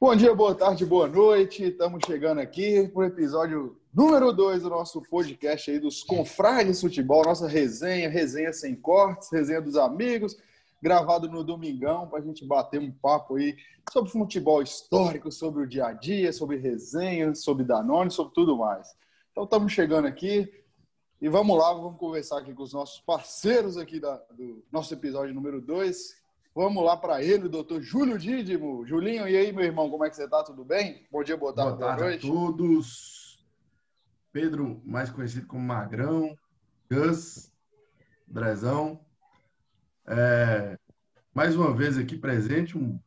Bom dia, boa tarde, boa noite. Estamos chegando aqui para o episódio número 2 do nosso podcast aí dos Confrades Futebol, nossa resenha, resenha sem cortes, resenha dos amigos, gravado no domingão para a gente bater um papo aí sobre futebol histórico, sobre o dia a dia, sobre resenha, sobre Danone, sobre tudo mais. Então estamos chegando aqui e vamos lá, vamos conversar aqui com os nossos parceiros aqui da, do nosso episódio número 2. Vamos lá para ele, o doutor Júlio Dídimo. Julinho, e aí, meu irmão, como é que você está? Tudo bem? Bom dia, boa tarde, boa, tarde a todos. Pedro, mais conhecido como Magrão, Gus, Drezão. É, mais uma vez aqui presente, um,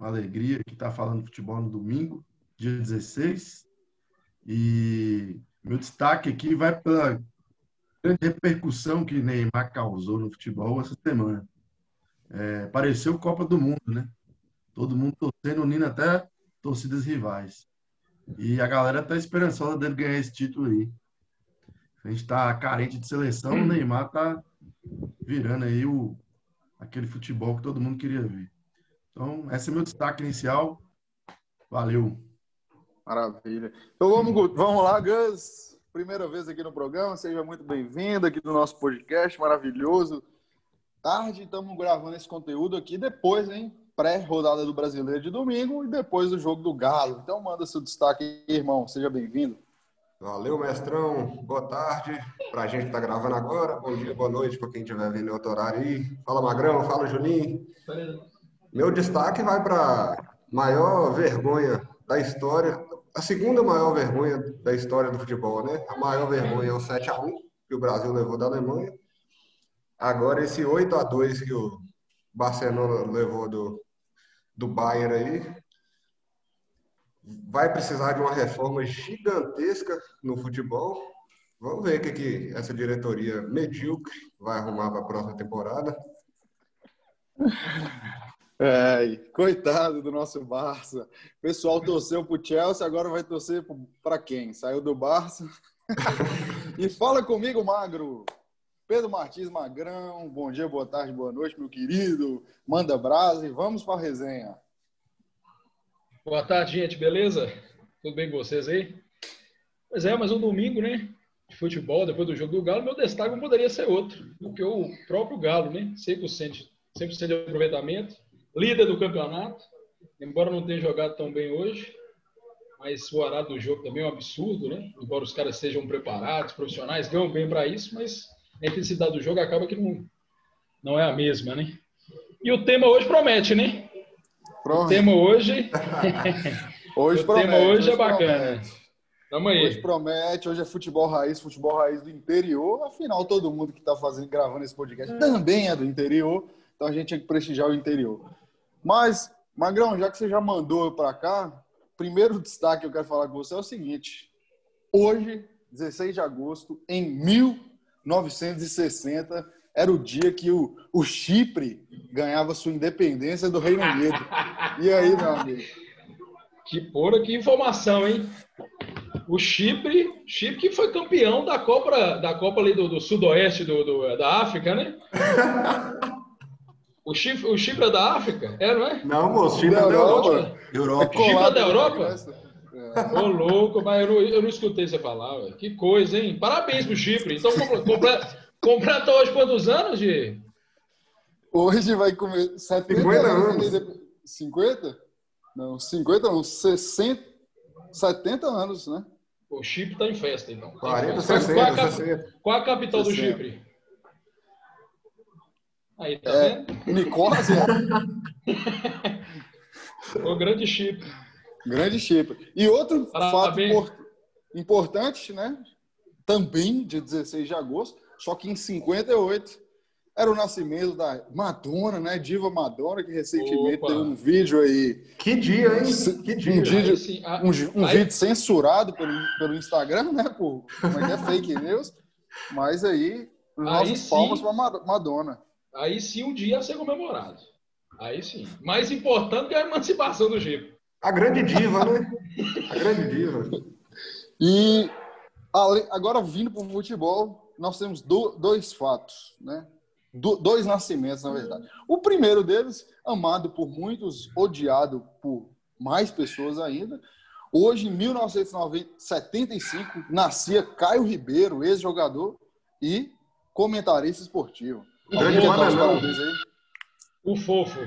uma alegria que está falando futebol no domingo, dia 16. E meu destaque aqui vai pela grande repercussão que Neymar causou no futebol essa semana é, pareceu Copa do Mundo, né? Todo mundo torcendo, unindo até torcidas rivais. E a galera tá esperançosa dele ganhar esse título aí. A gente tá carente de seleção, o Neymar tá virando aí o, aquele futebol que todo mundo queria ver. Então, esse é meu destaque inicial. Valeu. Maravilha. Então vamos, vamos lá, Gus. Primeira vez aqui no programa, seja muito bem-vindo aqui no nosso podcast maravilhoso tarde. Estamos gravando esse conteúdo aqui depois, hein? Pré-rodada do Brasileiro de domingo e depois do jogo do Galo. Então, manda seu destaque irmão. Seja bem-vindo. Valeu, mestrão. Boa tarde para a gente que está gravando agora. Bom dia, boa noite para quem estiver vendo em outro horário aí. Fala, Magrão. Fala, Juninho. Meu destaque vai para maior vergonha da história, a segunda maior vergonha da história do futebol, né? A maior vergonha é o 7 a 1 que o Brasil levou da Alemanha. Agora, esse 8 a 2 que o Barcelona levou do, do Bayern aí, vai precisar de uma reforma gigantesca no futebol. Vamos ver o que, que essa diretoria medíocre vai arrumar para a próxima temporada. É, coitado do nosso Barça. O pessoal torceu para o Chelsea, agora vai torcer para quem? Saiu do Barça. e fala comigo, Magro. Pedro Martins Magrão, bom dia, boa tarde, boa noite, meu querido. Manda brasa e vamos para a resenha. Boa tarde, gente, beleza? Tudo bem com vocês aí? Pois é, mais um domingo, né? De futebol, depois do jogo do Galo, meu destaque não poderia ser outro do que o próprio Galo, né? 100%, 100 de aproveitamento, líder do campeonato, embora não tenha jogado tão bem hoje, mas o horário do jogo também é um absurdo, né? Embora os caras sejam preparados, profissionais, ganham bem para isso, mas a intensidade do jogo acaba que não, não é a mesma, né? E o tema hoje promete, né? Promete. O tema hoje. hoje o promete, tema hoje, hoje é bacana. Tamo aí. Hoje promete, hoje é futebol raiz, futebol raiz do interior. Afinal, todo mundo que está fazendo, gravando esse podcast também é do interior. Então a gente tem que prestigiar o interior. Mas, Magrão, já que você já mandou para cá, primeiro destaque que eu quero falar com você é o seguinte. Hoje, 16 de agosto, em mil 1960 era o dia que o, o Chipre ganhava sua independência do Reino Unido. E aí, meu amigo? Que porra, que informação, hein? O Chipre, Chipre que foi campeão da Copa, da Copa ali do, do Sudoeste do, do, da África, né? O Chipre, o Chipre é da África? É, não é? Não, moço, Chipre é da Europa. Europa. É Chipre é da Europa? Ô, louco, mas eu não, eu não escutei você falar. Ué. Que coisa, hein? Parabéns pro Chipre. Então, completa hoje quantos anos, de? Hoje vai comer 70 50 anos. 50? Não, 50 não, 60, 70 anos, né? O Chipre tá em festa, então. 40, 60, qual, a, 60. qual a capital 60. do Chipre? Aí, tá é, vendo? Nicósia. o grande Chipre. Grande Chipre. E outro Parabéns. fato importante, né? Também de 16 de agosto, só que em 58 era o nascimento da Madonna, né? Diva Madonna, que recentemente Opa. deu um vídeo aí. Que dia, hein? Que dia. Um, vídeo, assim, a... um, um aí... vídeo censurado pelo, pelo Instagram, né? Por, como é que é fake news. Mas aí, os nossos palmas para Madonna. Aí sim um dia a ser comemorado. Aí sim. Mais importante que a emancipação do Chico. A grande diva, né? A grande diva. E agora vindo para o futebol, nós temos dois fatos, né? dois nascimentos, na verdade. O primeiro deles, amado por muitos, odiado por mais pessoas ainda. Hoje, em 1975, nascia Caio Ribeiro, ex-jogador e comentarista esportivo. Grande Bananão. O fofo.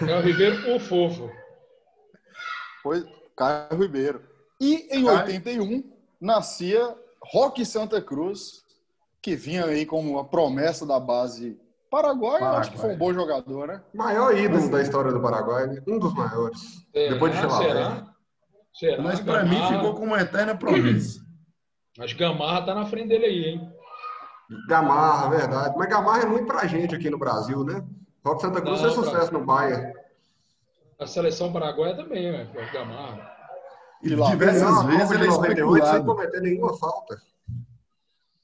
Caio Ribeiro, o fofo. Foi Caio Ribeiro. E em Caio. 81 nascia Roque Santa Cruz, que vinha aí como uma promessa da base paraguaia. Eu Acho que foi um bom jogador, né? Maior ídolo da história do Paraguai, né? um dos maiores. Será? Depois de Chilavert. Será? Será? Mas para mim ficou como uma eterna promessa. Acho que Gamarra tá na frente dele aí, hein? Gamarra, verdade. Mas Gamarra é muito pra gente aqui no Brasil, né? Roque Santa Cruz Não, fez sucesso no Bahia. A seleção paraguaia também, né? O Gamarra. E Que lá- diversas uma vezes ele é de 98 sem cometer nenhuma falta.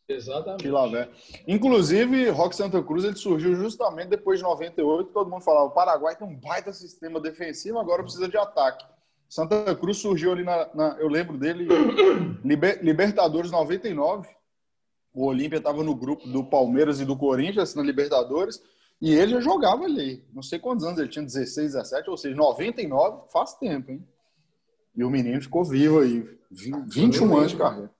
Exatamente. Que lá, velho. Inclusive, Roque Santa Cruz ele surgiu justamente depois de 98. Todo mundo falava: o Paraguai tem um baita sistema defensivo, agora precisa de ataque. Santa Cruz surgiu ali na. na- eu lembro dele, Liber- Libertadores 99. O Olímpia estava no grupo do Palmeiras e do Corinthians na Libertadores. E ele já jogava ali. Não sei quantos anos ele tinha, 16, 17, ou seja, 99, faz tempo, hein? E o menino ficou vivo aí. 20, 21 anos de carreira.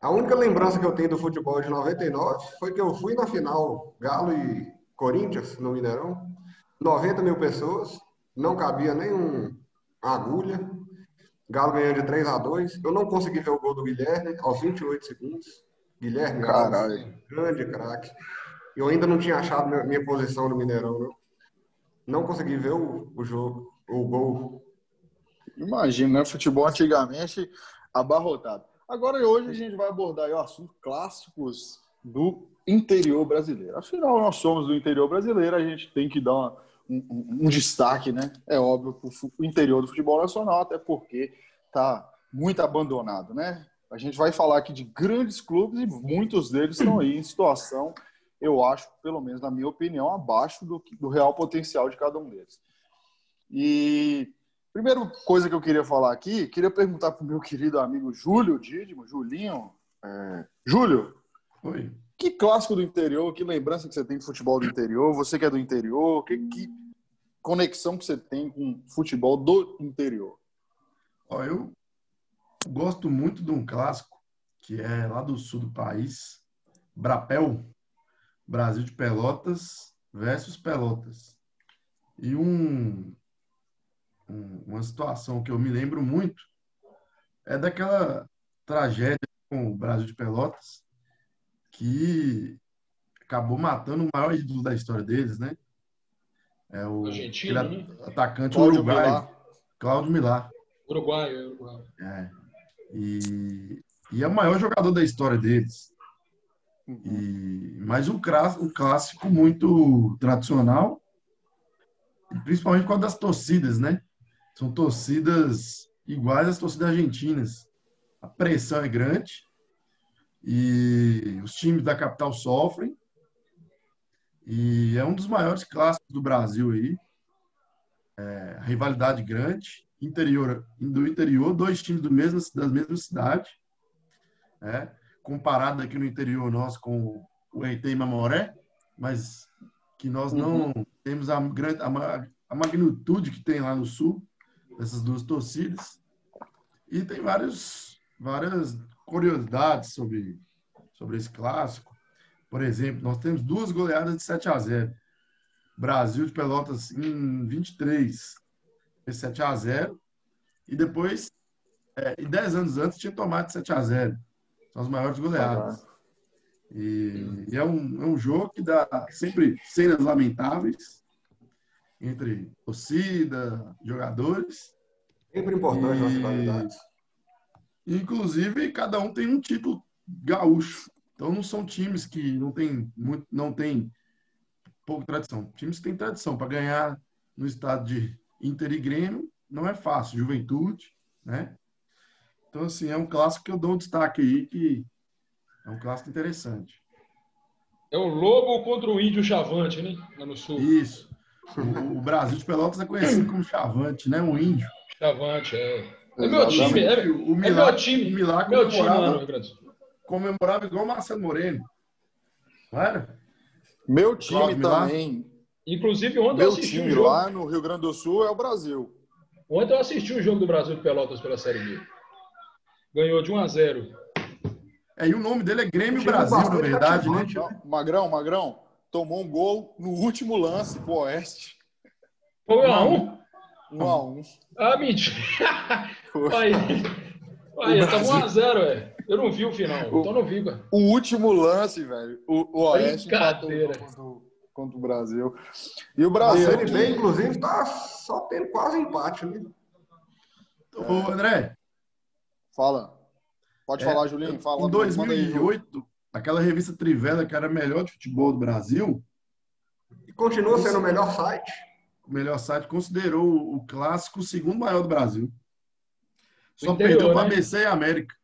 A única lembrança que eu tenho do futebol de 99 foi que eu fui na final Galo e Corinthians, no Mineirão. 90 mil pessoas, não cabia nem um- uma agulha. Galo ganhou de 3 a 2 Eu não consegui ver o gol do Guilherme aos 28 segundos. Guilherme Caralho. grande craque. Eu ainda não tinha achado minha- minha posição no Mineirão, não. Não consegui ver o, o jogo, o gol. Imagina, né? Futebol antigamente abarrotado. Agora, hoje, a gente vai abordar o assunto clássicos do interior brasileiro. Afinal, nós somos do interior brasileiro, a gente tem que dar uma- um, um- um destaque, né? É óbvio, para o interior do futebol nacional, até porque está muito abandonado, né? A gente vai falar aqui de grandes clubes e muitos deles estão aí em situação, eu acho, pelo menos na minha opinião, abaixo do, do real potencial de cada um deles. E Primeira coisa que eu queria falar aqui, queria perguntar para o meu querido amigo Júlio Dídimo, Julinho. É, Júlio, Oi. que clássico do interior, que lembrança que você tem de futebol do interior? Você que é do interior, que, que conexão que você tem com futebol do interior? Ó, eu gosto muito de um clássico que é lá do sul do país, Brapel, Brasil de Pelotas versus Pelotas. E um, um- uma situação que eu me lembro muito é daquela tragédia com o Brasil de Pelotas que acabou matando o maior ídolo da história deles, né? É o Argentino, aquele né? atacante Cláudio uruguaio, Milá. Cláudio Milá. Uruguai, Uruguai. É. E, e é o maior jogador da história deles. E, mas um, um clássico muito tradicional, principalmente com a das torcidas, né? São torcidas iguais às torcidas argentinas. A pressão é grande e os times da capital sofrem. E é um dos maiores clássicos do Brasil aí. É, rivalidade grande, interior do interior, dois times do mesmo, da mesma cidade, né? Comparado aqui no interior nosso com o Eite e Mamoré, mas que nós não temos a, grande, a, a magnitude que tem lá no sul, dessas duas torcidas. E tem vários, várias curiosidades sobre, sobre esse clássico. Por exemplo, nós temos duas goleadas de 7 a 0. Brasil de Pelotas em 23, fez 7 a 0. E depois, é, e 10 anos antes, tinha tomado de 7 a 0. São as maiores goleadas. E, e é, um, é um jogo que dá sempre cenas lamentáveis entre torcida, jogadores. Sempre importante nas E- rivalidades. Inclusive, cada um tem um título gaúcho. Então, não são times que não tem muito, não tem pouca tradição. Times que têm tradição para ganhar no estado de Inter e Grêmio não é fácil. Juventude, né? Então, assim, é um clássico que eu dou um destaque aí, que é um clássico interessante. É o Lobo contra o Índio Chavante, né? Lá no sul. Isso. O, o Brasil de Pelotas é conhecido como Chavante, né? Um índio. Chavante, é. É meu time, é, O é Milá, meu time. o Milá Meu time lá no comemorava, Rio Grande do Sul. comemorava igual o Marcelo Moreno. Não era? Meu time Cláudio Milá. também. Inclusive, ontem eu Meu assisti um time jogo. lá no Rio Grande do Sul é o Brasil. Ontem eu assisti o jogo do Brasil de Pelotas pela Série B. Ganhou de 1 a 0. É, e o nome dele é Grêmio Brasil, na verdade, né? Magrão, Magrão, tomou um gol no último lance pro Oeste. Foi 1 a 1? 1 a 1. Ah, mentira. Aí, aí tá 1 a 0, velho. Eu não vi o final, o, então não vi, cara. O último lance, velho. O, o Oeste empatou contra, contra o Brasil. E o Brasil. A Série B, inclusive, tá só tendo quase empate, né? Ô, André. Fala. Pode é, falar, Julinho. Fala. Em 2008, aí, aquela revista Trivela, que era a melhor de futebol do Brasil. E continua sendo o melhor site. O melhor site considerou o clássico o segundo maior do Brasil. Só interior, perdeu para né? ABC e América.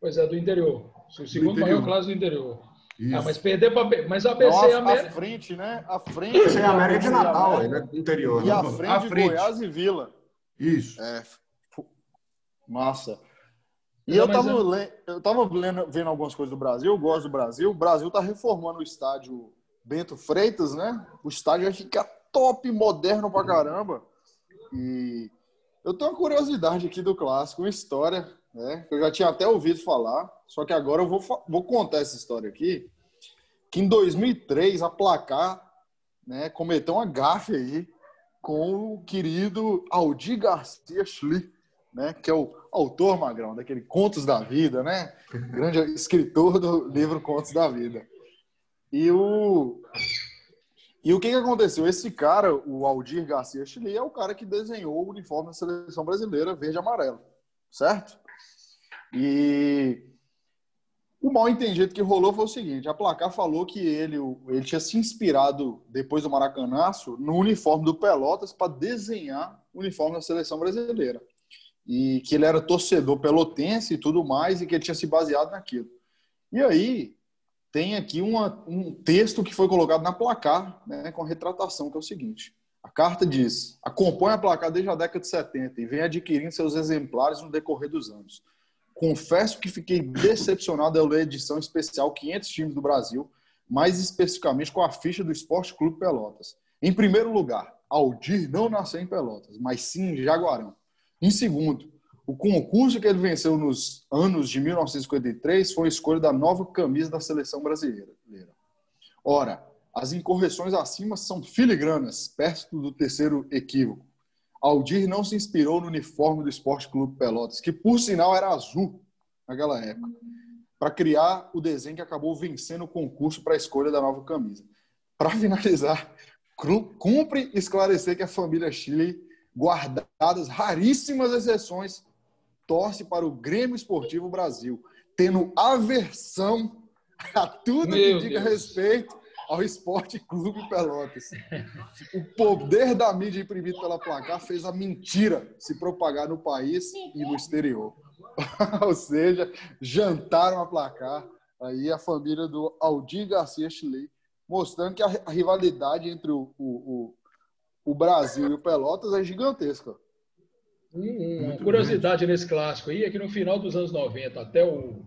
Pois é, do interior. O segundo maior clássico do interior. Isso. Ah, mas perder para mas a ABC e América. A frente, né? A frente. ABC e América de Natal, né? Interior. E né? a frente, a frente. Goiás e Vila. Isso. É. Massa. E eu tava, é... eu tava lendo, vendo algumas coisas do Brasil, eu gosto do Brasil. O Brasil tá reformando o estádio Bento Freitas, né? O estádio vai ficar top, moderno pra caramba. E eu tenho uma curiosidade aqui do clássico, uma história, né? Que eu já tinha até ouvido falar, só que agora eu vou, vou contar essa história aqui. Que em 2003 a Placar né, cometeu uma gafe aí com o querido Aldir Garcia Schli, né? Que é o autor, Magrão, daquele Contos da Vida, né? Grande escritor do livro Contos da Vida. E o, e o que, que aconteceu? Esse cara, o Aldir Garcia Chile, é o cara que desenhou o uniforme da seleção brasileira verde e amarelo, certo? E o mal entendido que rolou foi o seguinte: a placar falou que ele, ele tinha se inspirado, depois do Maracanaço, no uniforme do Pelotas para desenhar o uniforme da seleção brasileira e que ele era torcedor pelotense e tudo mais, e que ele tinha se baseado naquilo. E aí tem aqui uma, um texto que foi colocado na placar, né, com a retratação, que é o seguinte. A carta diz: acompanha a placar desde a década de 70 e vem adquirindo seus exemplares no decorrer dos anos. Confesso que fiquei decepcionado ao ler a edição especial 500 times do Brasil, mais especificamente com a ficha do Esporte Clube Pelotas. Em primeiro lugar, Aldir não nasceu em Pelotas, mas sim em Jaguarão. Em segundo, o concurso que ele venceu nos anos de 1953 foi a escolha da nova camisa da seleção brasileira. Ora, as incorreções acima são filigranas, perto do terceiro equívoco. Aldir não se inspirou no uniforme do Esporte Clube Pelotas, que por sinal era azul naquela época, para criar o desenho que acabou vencendo o concurso para a escolha da nova camisa. Para finalizar, cumpre esclarecer que a família Chile guardadas raríssimas exceções, torce para o Grêmio Esportivo Brasil, tendo aversão a tudo Meu que diga Deus. respeito ao Esporte Clube Pelotas. O poder da mídia imprimido pela placar fez a mentira se propagar no país e no exterior. Ou seja, jantaram a placar aí a família do Aldir Garcia Chile, mostrando que a rivalidade entre o, o, o Brasil e o Pelotas é gigantesca. uma curiosidade nesse clássico aí é que no final dos anos 90 até o,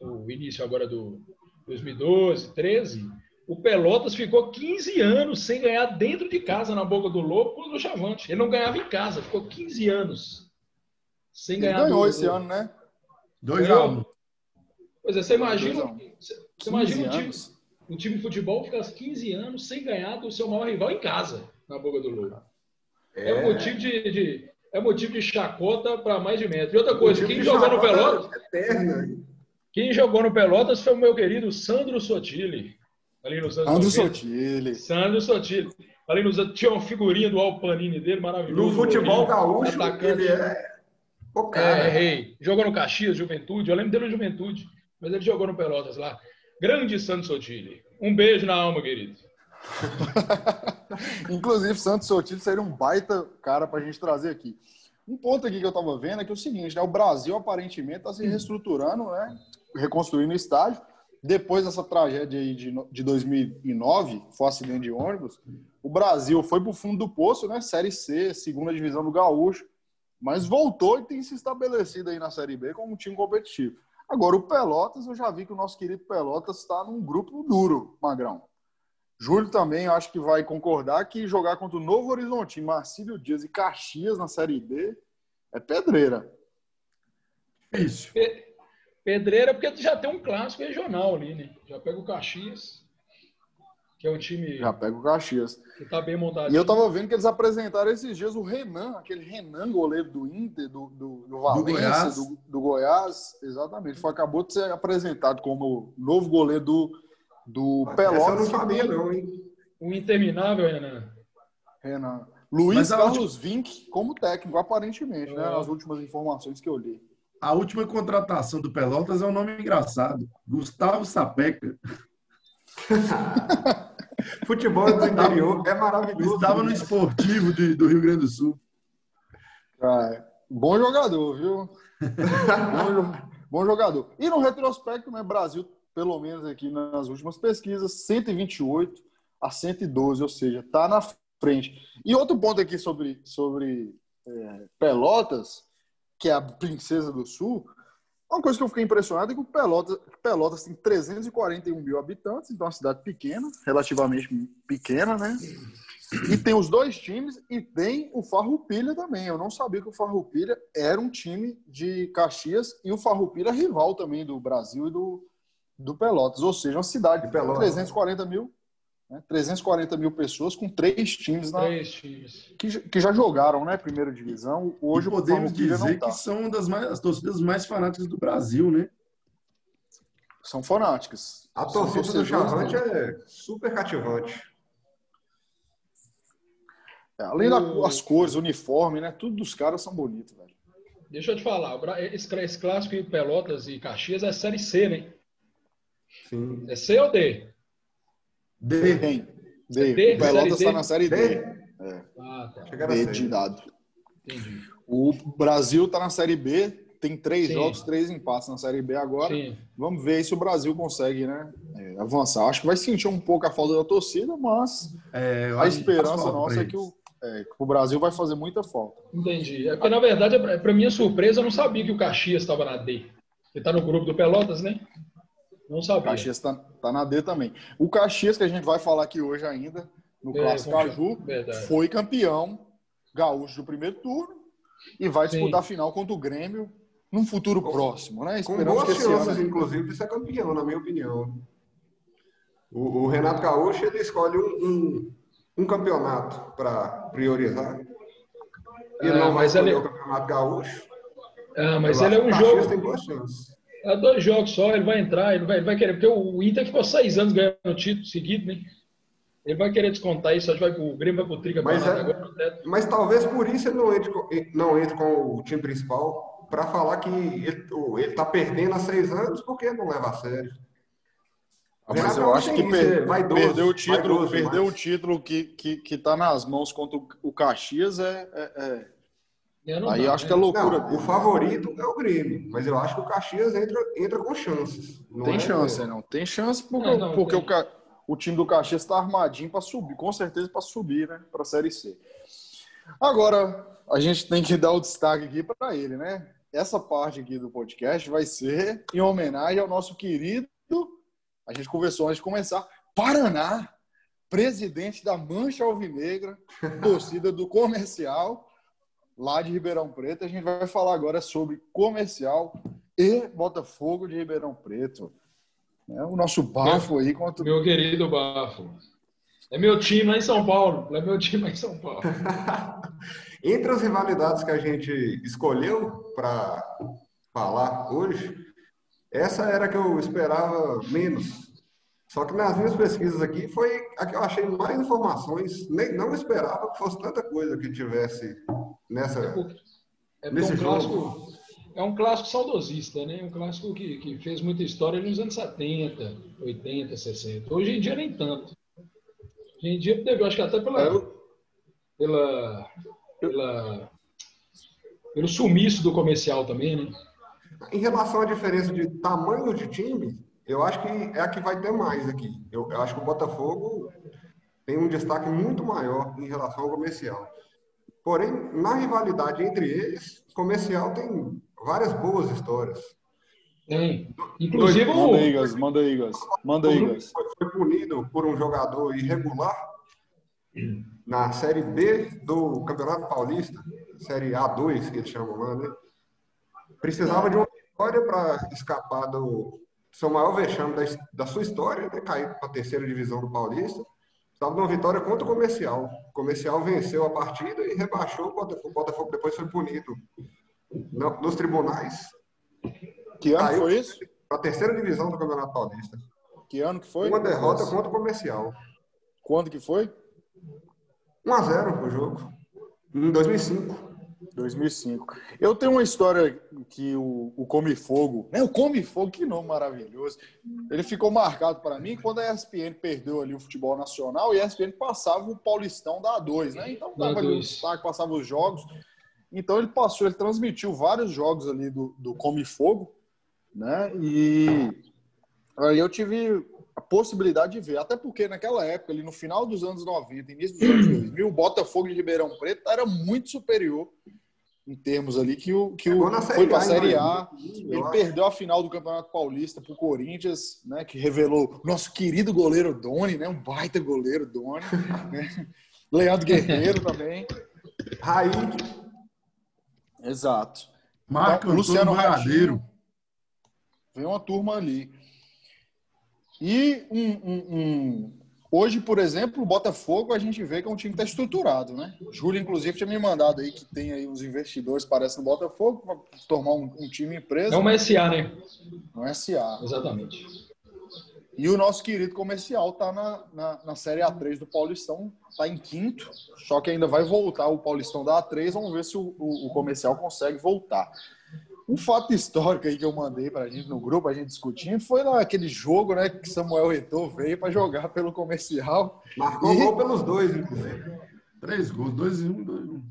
o início agora do 2012, 13, o Pelotas ficou 15 anos sem ganhar dentro de casa na boca do Lobo no Chavante. Ele não ganhava em casa, ficou 15 anos sem Ele ganhar. ganhou esse ano, né? Dois anos. Pois é, você imagina, você imagina um time, um time de futebol ficar 15 anos sem ganhar do seu maior rival em casa na boca do lobo. É, é motivo de, de, é motivo de chacota para mais de metro. E outra coisa, quem jogou no Pelotas. Quem jogou no Pelotas foi o meu querido Sandro Sotile. Ali no Sandro Sotile. Sandro Sotile. Ali nos, tinha uma figurinha do Alpanini dele, maravilhoso. No futebol gaúcho, ele é. O cara. É, rei. Jogou no Caxias, Juventude. Eu lembro dele no Juventude. Mas ele jogou no Pelotas lá. Grande Sandro Sotile. Um beijo na alma, querido. Inclusive, Santos Sotilho seria um baita cara para a gente trazer aqui. Um ponto aqui que eu estava vendo é que é o seguinte, né? O Brasil aparentemente está se reestruturando, né? Reconstruindo o estádio. Depois dessa tragédia aí de, de 2009, foi um acidente de ônibus, o Brasil foi para o fundo do poço, né? Série C, segunda divisão do Gaúcho, mas voltou e tem se estabelecido aí na Série B como um time competitivo. Agora, o Pelotas, eu já vi que o nosso querido Pelotas está num grupo duro, Magrão Júlio também acho que vai concordar que jogar contra o Novo Horizonte, Marcílio Dias e Caxias na Série B é pedreira. Isso. Pe- Pedreira, porque tu já tem um clássico regional ali, né? Já pega o Caxias, que é um time Já pega o Caxias. que tá bem montado. E eu tava vendo que eles apresentaram esses dias o Renan, aquele Renan, goleiro do Inter, do, do, do Valência, Goiás. do, do Goiás. Exatamente. Foi, acabou de ser apresentado como novo goleiro do, do Essa eu não Pelotas. sabia, não, hein? Um interminável, Renan. Renan. Luiz Mas a Carlos Vink como técnico, aparentemente, né? É. Nas últimas informações que eu li. A última contratação do Pelotas é um nome engraçado. Gustavo Sapeca. Futebol do interior é maravilhoso. Estava no esportivo de- do Rio Grande do Sul. Bom jogador, viu? bom, bom jogador. E no retrospecto, né, Brasil, pelo menos aqui nas últimas pesquisas, 128 a 112, ou seja, tá na frente. E outro ponto aqui sobre, sobre é, Pelotas, que é a princesa do Sul, uma coisa que eu fiquei impressionado é que o Pelotas, Pelotas tem 341 mil habitantes, então é uma cidade pequena, relativamente pequena, né? E tem os dois times e tem o Farroupilha também. Eu não sabia que o Farroupilha era um time de Caxias e o Farroupilha é rival também do Brasil e do, do Pelotas. Ou seja, uma cidade De Pelotas. 340 mil, né? 340 mil pessoas com três times na, Três times. que, que já jogaram, né? Primeira divisão. Hoje e o podemos dizer tá. que são das mais, as torcidas mais fanáticas do Brasil, né? São fanáticas. A São torcida do Chavante mesmo. é super cativante. É, além das cores, uniforme, né? Tudo dos caras são bonitos, velho. Deixa eu te falar, esse, esse clássico em Pelotas e Caxias é Série C, né? Sim. É C ou D? D. D. D? O Pelotas Série está na série D. D? Ah, tá. D de dado. Entendi. O Brasil está na Série B, tem três Sim. jogos, três empates na Série B agora. Sim. Vamos ver se o Brasil consegue né, é, avançar. Acho que vai sentir um pouco a falta da torcida, mas É, a esperança nossa é que, o, é que o Brasil vai fazer muita falta. Entendi. É porque, na verdade, para minha surpresa, eu não sabia que o Caxias estava na D. Ele está no grupo do Pelotas, né? Não O sabia. Caxias está tá na D também. O Caxias, que a gente vai falar aqui hoje ainda, no É, Clássico Caju? Verdade. foi campeão gaúcho do primeiro turno e vai Sim. disputar a final contra o Grêmio num futuro próximo, né? Com Esperamos boas esse ano chances, inclusive, de ser campeão, na minha opinião. O, o Renato Gaúcho ele escolhe um, um, um campeonato para priorizar. Ele Ah, não vai mas escolher ele- o campeonato gaúcho. Ah, mas ele é um o jogo. tem boas chances. É dois jogos só, ele vai entrar, ele vai, ele vai querer. Porque o Inter ficou seis anos ganhando título seguido, né? Ele vai querer descontar isso, acho que vai, o Grêmio vai pro tricampeonato Mas é- agora. Mas talvez por isso ele não entre, com- não entre com o time principal para falar que ele, o- ele tá perdendo há seis anos porque não leva a sério. Ah, Mas eu acho que per- vaidoso, perdeu o título, demais. o título que, que, que tá nas mãos contra o- o Caxias é, é- é- Não aí dá, acho né? que é loucura. Não, o favorito é o Grêmio, mas eu acho que o Caxias entra, entra com chances. Não tem é- chance, né? não. Tem chance porque, Não, não, porque tem. O, o time do Caxias está armadinho para subir, com certeza para subir, né? Para a Série C. Agora, a gente tem que dar o destaque aqui para ele, né? Essa parte aqui do podcast vai ser em homenagem ao nosso querido. A gente conversou antes de começar. Paraná, presidente da Mancha Alvinegra, torcida do comercial, lá de Ribeirão Preto. A gente vai falar agora sobre comercial e Botafogo de Ribeirão Preto. É, o nosso bafo aí contra. Meu querido Bafo. É meu time lá em São Paulo. É meu time lá em São Paulo. Entre as rivalidades que a gente escolheu para falar hoje, essa era a que eu esperava menos. Só que nas minhas pesquisas aqui foi a que eu achei mais informações. Nem, não esperava que fosse tanta coisa que tivesse nessa. É é Nesse um jogo. clássico. É um clássico saudosista, né? Um clássico que, que fez muita história nos anos 70, 80, 60. Hoje em dia nem tanto. Hoje em dia teve, eu acho que até pela, pela, pela pelo sumiço do comercial também, né? Em relação à diferença de tamanho de time, eu acho que é a que vai ter mais aqui. Eu, eu acho que o Botafogo tem um destaque muito maior em relação ao comercial. Porém, na rivalidade entre eles, o comercial tem várias boas histórias. Tem. Inclusive Manda o. aí, Gas. Manda aí, Gas. Manda aí, Gas. Foi, foi punido por um jogador irregular na Série B do Campeonato Paulista, Série A2, que eles chamam lá, né? Precisava de uma vitória para escapar do seu maior vexame da, da sua história, né? Cair para a terceira divisão do Paulista. De uma vitória contra o Comercial. O Comercial venceu a partida e rebaixou o Botafogo. O Botafogo depois foi punido no- nos tribunais Que ano Caiu. foi isso? para a terceira divisão do Campeonato Paulista. Que ano que foi? Uma derrota contra o Comercial. Quando que foi? 1 a 0 o jogo. Em 2005. 2005. Eu tenho uma história que o, o Come Fogo, né? O Come Fogo, que nome maravilhoso. Ele ficou marcado para mim quando a ESPN perdeu ali o futebol nacional e a ESPN passava o Paulistão da A2, né? Então Da dava ali o A2. destaque, passava os jogos. Então ele passou, ele transmitiu vários jogos ali do, do Come Fogo, né? E aí eu tive a possibilidade de ver, até porque naquela época, ali no final dos anos 90, início dos anos 2000, o Botafogo de Ribeirão Preto era muito superior em termos ali que o que Chegou o foi para a Série A. 2000, Ele acho. perdeu a final do Campeonato Paulista para o Corinthians, né? Que revelou nosso querido goleiro Doni, né? Um baita goleiro Doni, né? Leandro Guerreiro também. Raí, Exato. Marco Então, Luciano. Ratinho. Vem uma turma ali. E um, um- um- hoje, por exemplo, o Botafogo a gente vê que é um time que está estruturado, né? O Júlio, inclusive, tinha me mandado aí que tem aí uns investidores, parece, no Botafogo, para formar um, um time empresa, É uma SA, né? no SA. Exatamente. E o nosso querido comercial tá na, na, na Série A3 do Paulistão, tá em quinto, só que ainda vai voltar o Paulistão da A3, vamos ver se o, o, o comercial consegue voltar. Um fato histórico aí que eu mandei pra gente no grupo, a gente discutindo, foi lá aquele jogo, né, que Samuel Eto'o veio para jogar pelo comercial. marcou E- gol pelos dois, inclusive. Três gols, dois e um, dois e um.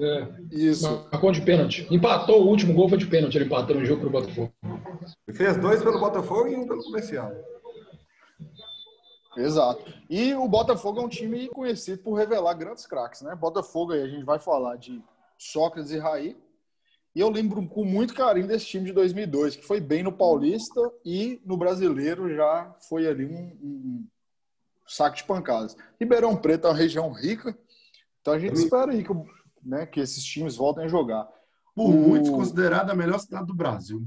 É. Isso. Marcou de pênalti. Empatou, o último gol foi de pênalti. Ele empatou no jogo pro Botafogo. Ele fez dois pelo Botafogo e um pelo Comercial. Exato. E o Botafogo é um time conhecido por revelar grandes craques, né? Botafogo aí a gente vai falar de Sócrates e Raí. E eu lembro com muito carinho desse time de 2002, que foi bem no Paulista e no Brasileiro já foi ali um, um saco de pancadas. Ribeirão Preto é uma região rica, então a gente espera aí que, né, que esses times voltem a jogar. Por O- muitos considerada a melhor cidade do Brasil.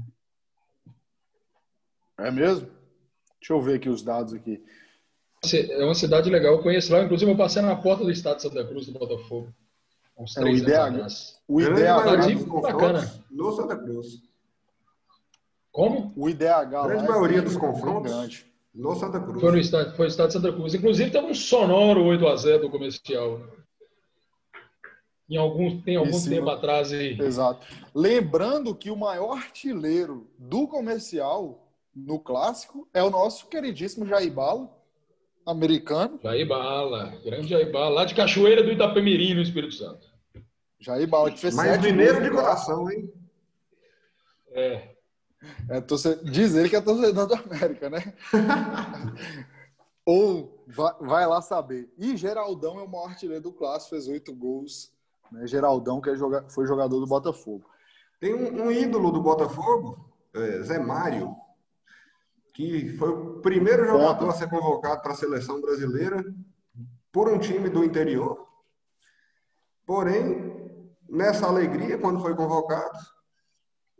É mesmo? Deixa eu ver aqui os dados aqui. É uma cidade legal. Eu conheço lá. Inclusive, eu passei na porta do estado de Santa Cruz do Botafogo. Uns É, o IDH. atrás. O Grande IDH, maioria Cidade dos confrontos bacana. no Santa Cruz. Como? o IDH lá Grande é maioria dos confrontos. grande. No Santa Cruz. Foi no estado, foi no estado de Santa Cruz. Inclusive, teve um sonoro 8x0 do comercial. Em algum, tem algum cima. tempo atrás. E... Exato. Lembrando que o maior artilheiro do comercial no clássico é o nosso queridíssimo Jair Bala, americano. Jair Bala. Grande Jair Bala. Lá de Cachoeira do Itapemirim, no Espírito Santo. Jair Bala, que fez Mas sete mineiro de coração, hein? É. É, torce- Diz ele que é torcedor do América, né? Ou vai, vai lá saber. E Geraldão é o maior artilheiro do clássico, fez oito gols. Né? Geraldão, que é joga- foi jogador do Botafogo. Tem um, um ídolo do Botafogo, é, Zé Mário, que foi o primeiro jogador a ser convocado para a seleção brasileira por um time do interior. Porém, nessa alegria, quando foi convocado,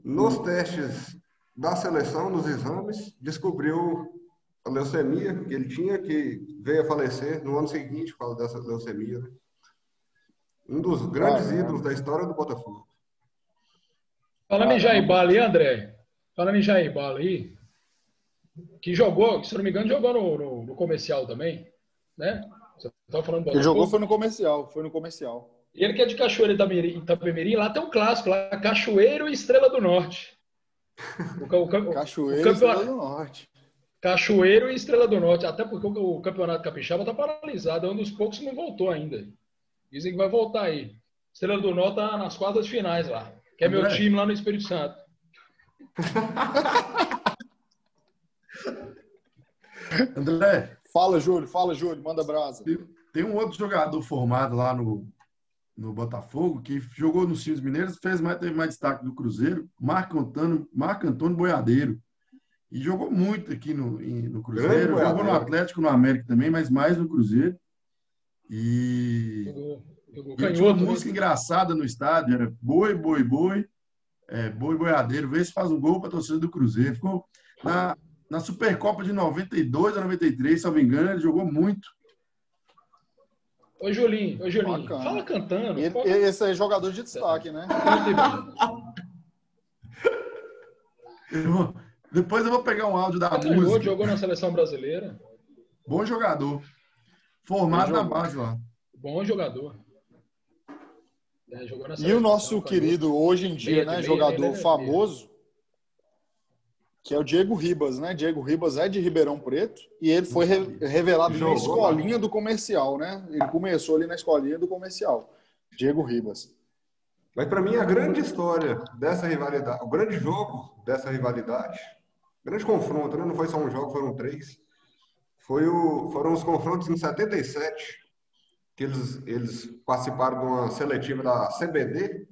nos testes da seleção, nos exames, descobriu a leucemia que ele tinha, que veio a falecer no ano seguinte por causa dessa leucemia. né? Um dos grandes Caramba. ídolos da história do Botafogo. Falando em Jair Bala aí, André. Falando em Jair Bala aí. Que jogou, se não me engano, jogou no, no- no comercial também. Né? Você estava falando do Ele jogou foi no comercial, foi no comercial. E ele que é de Cachoeira Itapemirim, Itapemirim, lá tem um clássico, lá, Cachoeiro e Estrela do Norte. O, o o Cachoeira campeonato- Estrela do Norte. Cachoeiro e Estrela do Norte, até porque o, o campeonato capixaba está paralisado, é um dos poucos que não voltou ainda. Dizem que vai voltar aí. Estrela do Norte tá nas quartas de finais lá, que é meu André. time lá no Espírito Santo. André, Fala, Júlio, fala, Júlio, manda brasa. tem um outro jogador formado lá no, no Botafogo, que jogou nos times mineiros, fez mais, teve mais destaque do Cruzeiro, Marco Antônio, Marco Antônio Boiadeiro. E jogou muito aqui no, no Cruzeiro, jogou no Atlético, no América também, mas mais no Cruzeiro. E, jogou, jogou e tinha uma né? música engraçada no estádio, era boi, boi, boi, é, boi, boiadeiro, vê se faz um gol para a torcida do Cruzeiro. Ficou na, na Supercopa de 92 a 93, se não me engano, ele jogou muito. Ô, Julinho, ô, Julinho, Bacana. fala cantando. E, pode... Esse é jogador de destaque, né? eu, depois eu vou pegar um áudio da Ele música. Jogou na seleção brasileira. Bom jogador. Formado na base lá. Bom jogador. É, e o nosso querido, hoje em dia, né, jogador famoso, que é o Diego Ribas, né? Diego Ribas é de Ribeirão Preto e ele foi re revelado Jogou, na escolinha do comercial, né? Ele começou ali na escolinha do comercial. Diego Ribas. Mas para mim a grande história dessa rivalidade, o grande jogo dessa rivalidade, grande confronto, né? não foi só um jogo, foram três. Foi o, foram os confrontos em 77, que eles, eles participaram de uma seletiva da CBD,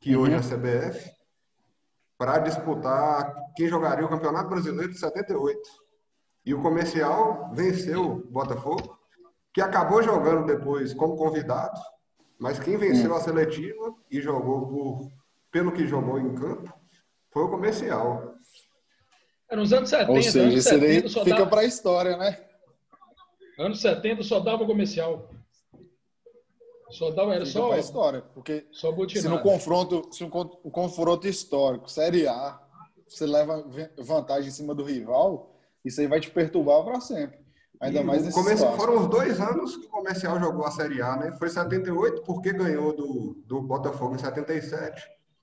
que uhum. hoje é a CBF para disputar quem jogaria o Campeonato Brasileiro de 78. E o comercial venceu o Botafogo, que acabou jogando depois como convidado, mas quem venceu a seletiva e jogou por, pelo que jogou em campo foi o comercial. Era nos anos 70. Ou seja, isso aí fica dava... para a história, né? Anos 70 só dava comercial. Só dá, era só a história, porque só se no confronto, se um, o confronto histórico, Série A, você leva vantagem em cima do rival, isso aí vai te perturbar para sempre. Ainda e mais nesse comercial, Foram os dois anos que o comercial jogou a Série A, né? Foi 78, porque ganhou do, do Botafogo em 77.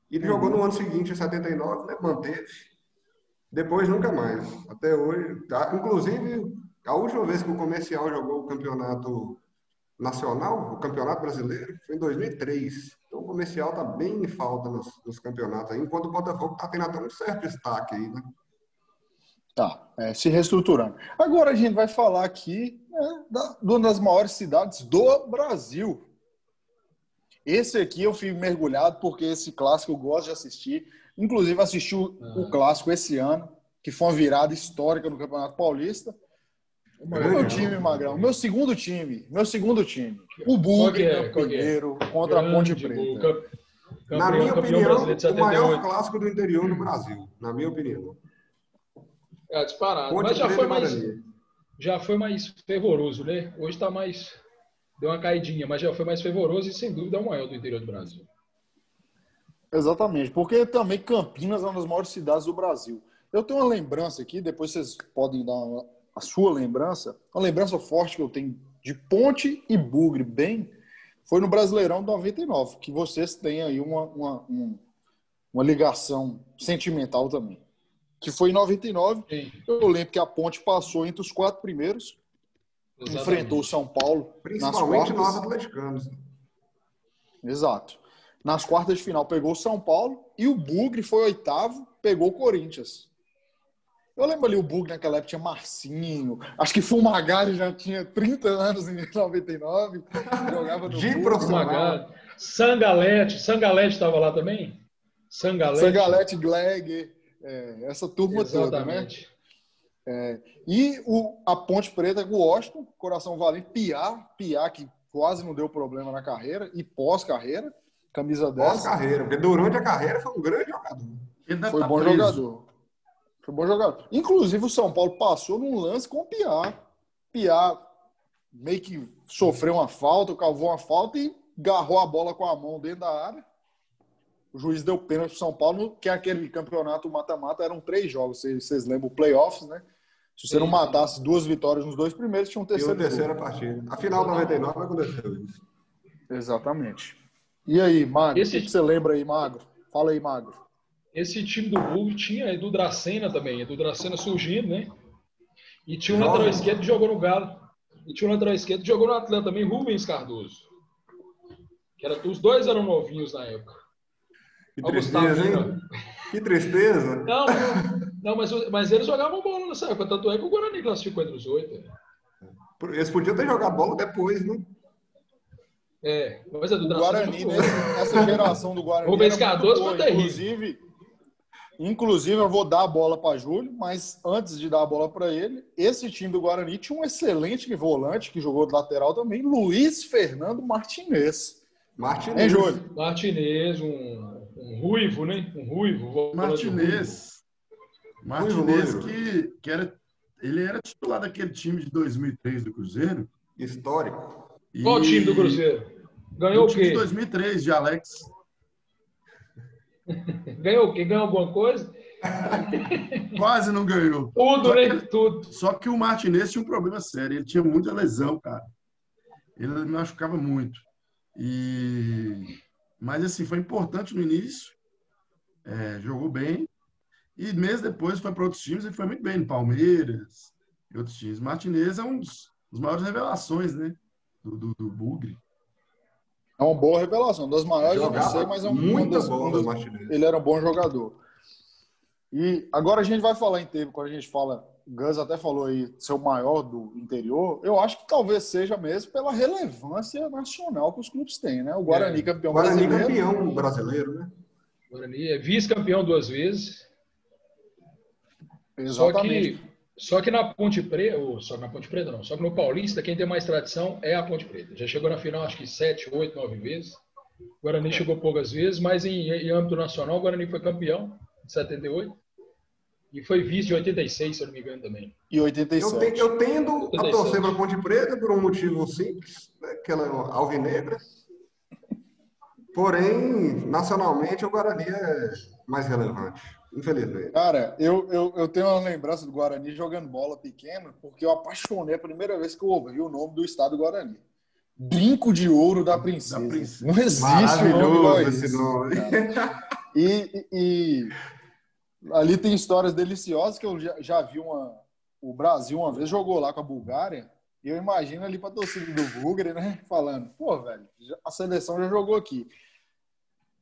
E ele uhum. jogou no ano seguinte, em 79, né? Manteve. Depois nunca mais. Até hoje. Tá? Inclusive, a última vez que o comercial jogou o campeonato nacional, o Campeonato Brasileiro, foi em 2003. Então o comercial está bem em falta nos, nos, campeonatos aí, enquanto o Botafogo está tendo até um certo destaque aí, né? Tá, é, se reestruturando. Agora a gente vai falar aqui né, da, de uma das maiores cidades do Brasil. Esse aqui eu fui mergulhado porque esse clássico eu gosto de assistir. Inclusive assisti o, uhum. o clássico esse ano, que foi uma virada histórica no Campeonato Paulista. O meu time, Magrão. Meu segundo time. Meu segundo time. O Bug é, é? contra a Ponte Preta. na minha opinião, o maior clássico do interior do Brasil. Na minha opinião. É, disparado. Ponte Mas já foi mais. Já foi mais fervoroso, né? Hoje está mais. Deu uma caidinha, mas já foi mais fervoroso e sem dúvida é o maior do interior do Brasil. Exatamente, porque também Campinas é uma das maiores cidades do Brasil. Eu tenho uma lembrança aqui, depois vocês podem dar uma a sua lembrança, uma lembrança forte que eu tenho de Ponte e Bugre, bem, foi no Brasileirão 99, que vocês têm aí uma, uma, uma ligação sentimental também. Que foi em 99. Sim. Eu lembro que a Ponte passou entre os quatro primeiros, Exatamente. enfrentou o São Paulo. Principalmente nós atleticanos. Exato. Nas quartas de final pegou o São Paulo e o Bugre foi oitavo, pegou o Corinthians. Eu lembro ali o Bug naquela época tinha Marcinho, acho que Fumagalli já tinha 30 anos em 99, jogava no De profissional. Sangalete, Sangalete estava lá também? Sangalete. Sangalete, Gleg, é, essa turma Exatamente. toda, né? É, e o, a Ponte Preta com o Washington, Coração Valente, Piá, Piá que quase não deu problema na carreira e pós-carreira, camisa 10. Pós-carreira, porque durante a carreira foi um grande jogador. Foi tá bom preso. jogador. Foi bom jogador. Inclusive, o São Paulo passou num lance com o Piá. Piá meio que sofreu uma falta, cavou uma falta e agarrou a bola com a mão dentro da área. O juiz deu pênalti pro São Paulo, que é aquele campeonato mata-mata, eram três jogos. Vocês, vocês lembram, playoffs, né? Se você não matasse duas vitórias nos dois primeiros, tinha um terceiro. E terceira partida. A final 99 aconteceu isso. Exatamente. E aí, Magro, Esse... o que você lembra aí, Magro? Fala aí, Magro. Esse time do Bulls tinha Edu Dracena também, Edu Dracena surgindo, né? E tinha um lateral esquerdo que jogou no Galo. E tinha um lateral esquerdo que jogou no Atlanta também, Rubens Cardoso. Que era, os dois eram novinhos na época. Que tristeza, hein? Que tristeza. Não, não, não mas, mas eles jogavam bola nessa época. Tanto é que o Guarani classificou entre os oito. Eles podiam ter jogado bola depois, né? É, coisa do o Guarani, né? Essa geração do Guarani. O pescador foi terrível. Inclusive, inclusive, eu vou dar a bola para Júlio, mas antes de dar a bola para ele, esse time do Guarani tinha um excelente volante que jogou de lateral também, Luiz Fernando Martinez. Martinez. Hein, Júlio? Martinez, um, um ruivo, né? Um ruivo. Martinez. Martinez que, que era ele era titular daquele time de 2003 do Cruzeiro. Histórico. E... Qual time do Cruzeiro? Ganhou o quê? de 2003, de Alex. ganhou o quê? Ganhou alguma coisa? Quase não ganhou. Tudo, né? Que, Tudo. Só que o Martinez tinha um problema sério. Ele tinha muita lesão, cara. Ele machucava muito. E... Mas, assim, foi importante no início. É, jogou bem. E meses depois foi para outros times e foi muito bem no Palmeiras e outros times. Martinez é um dos, dos maiores revelações, né? Do, do, do Bugre. É uma boa revelação, das maiores eu não sei, mas é um, muito das, bom, um dos, ele era um bom jogador. E agora a gente vai falar em tempo, quando a gente fala, o Gus até falou aí, ser o maior do interior, eu acho que talvez seja mesmo pela relevância nacional que os clubes têm, né? O Guarani é. campeão Guarani brasileiro. campeão brasileiro, né? Guarani é vice-campeão duas vezes. Exatamente. Só que, só que na Ponte Preta, ou só na Ponte Preta não, só que no Paulista, quem tem mais tradição é a Ponte Preta. Já chegou na final acho que sete, oito, nove vezes. O Guarani chegou poucas vezes, mas em, em âmbito nacional, o Guarani foi campeão em 78 e foi vice de 86, se eu não me engano também. E 87. Eu, te, eu tendo 87. a torcer para a Ponte Preta por um motivo simples, né, que ela é alvinegra. Porém, nacionalmente, o Guarani é mais relevante. Infelizmente. Cara, eu, eu, eu tenho uma lembrança do Guarani jogando bola pequeno, porque eu apaixonei a primeira vez que eu ouvi o nome do estado Guarani. Brinco de Ouro da Princesa. Da princesa. Não existe o nome esse nome. E, e, e, ali tem histórias deliciosas que eu já, já vi uma. O Brasil uma vez jogou lá com a Bulgária. E eu imagino ali para torcida do Bulgária, né? Falando, pô, velho, a seleção já jogou aqui.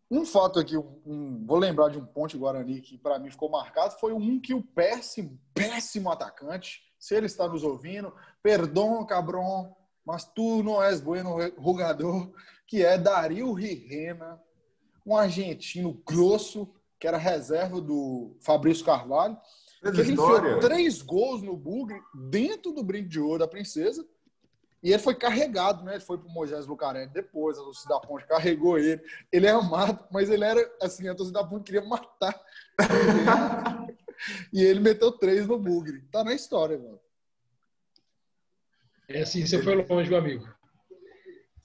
Um fato aqui, um, vou lembrar de um ponte Guarani que para mim ficou marcado, foi um que o péssimo, péssimo atacante, se ele está nos ouvindo, perdão, cabron, mas tu não és bueno jogador, que é Dario Rirena, um argentino grosso, que era reserva do Fabrício Carvalho, que ele enfiou três gols no bugre dentro do brinco de ouro da princesa, e ele foi carregado, né? Ele foi pro Moisés Lucarelli depois, a torcida da Ponte carregou ele. Ele é amado, mas ele era assim, a torcida da Ponte queria matar. e ele meteu três no Bugre. Tá na história, mano. É assim, você foi longe, meu amigo.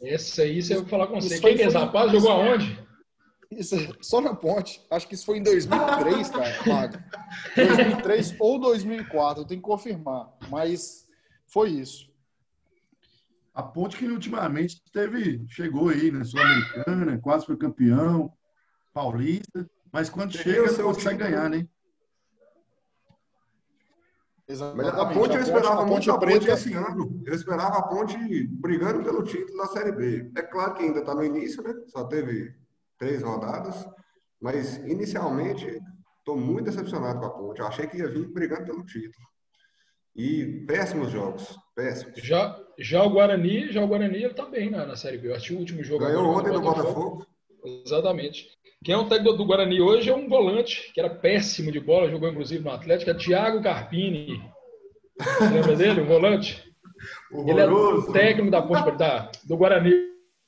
Essa aí você vai falar com você. Quem que é esse rapaz? Jogou aonde? Isso, só na ponte. Acho que isso foi em 2003, cara, Mago. 2003 ou 2004, eu tenho que confirmar. Mas foi isso. A Ponte que ultimamente teve, chegou aí na né, Sul-Americana, quase foi campeão, paulista, mas quando chega, você consegue ganhar, né? Exatamente. Mas a Ponte eu esperava a muito a Ponte Preta... esse ano. Eu esperava a Ponte brigando pelo título da Série B. É claro que ainda está no início, né? Só teve três rodadas, mas inicialmente estou muito decepcionado com a Ponte. Eu achei que ia vir brigando pelo título. E péssimos jogos, péssimos. Já, já o Guarani, já o Guarani ele tá bem na, na Série B. Eu acho o último jogo. Ganhou ontem do Botafogo. Exatamente. Quem é o técnico do Guarani hoje é um volante, que era péssimo de bola, jogou inclusive no Atlético, é Thiago Carpini. lembra dele, o volante? Ele é o técnico da Ponte da, do Guarani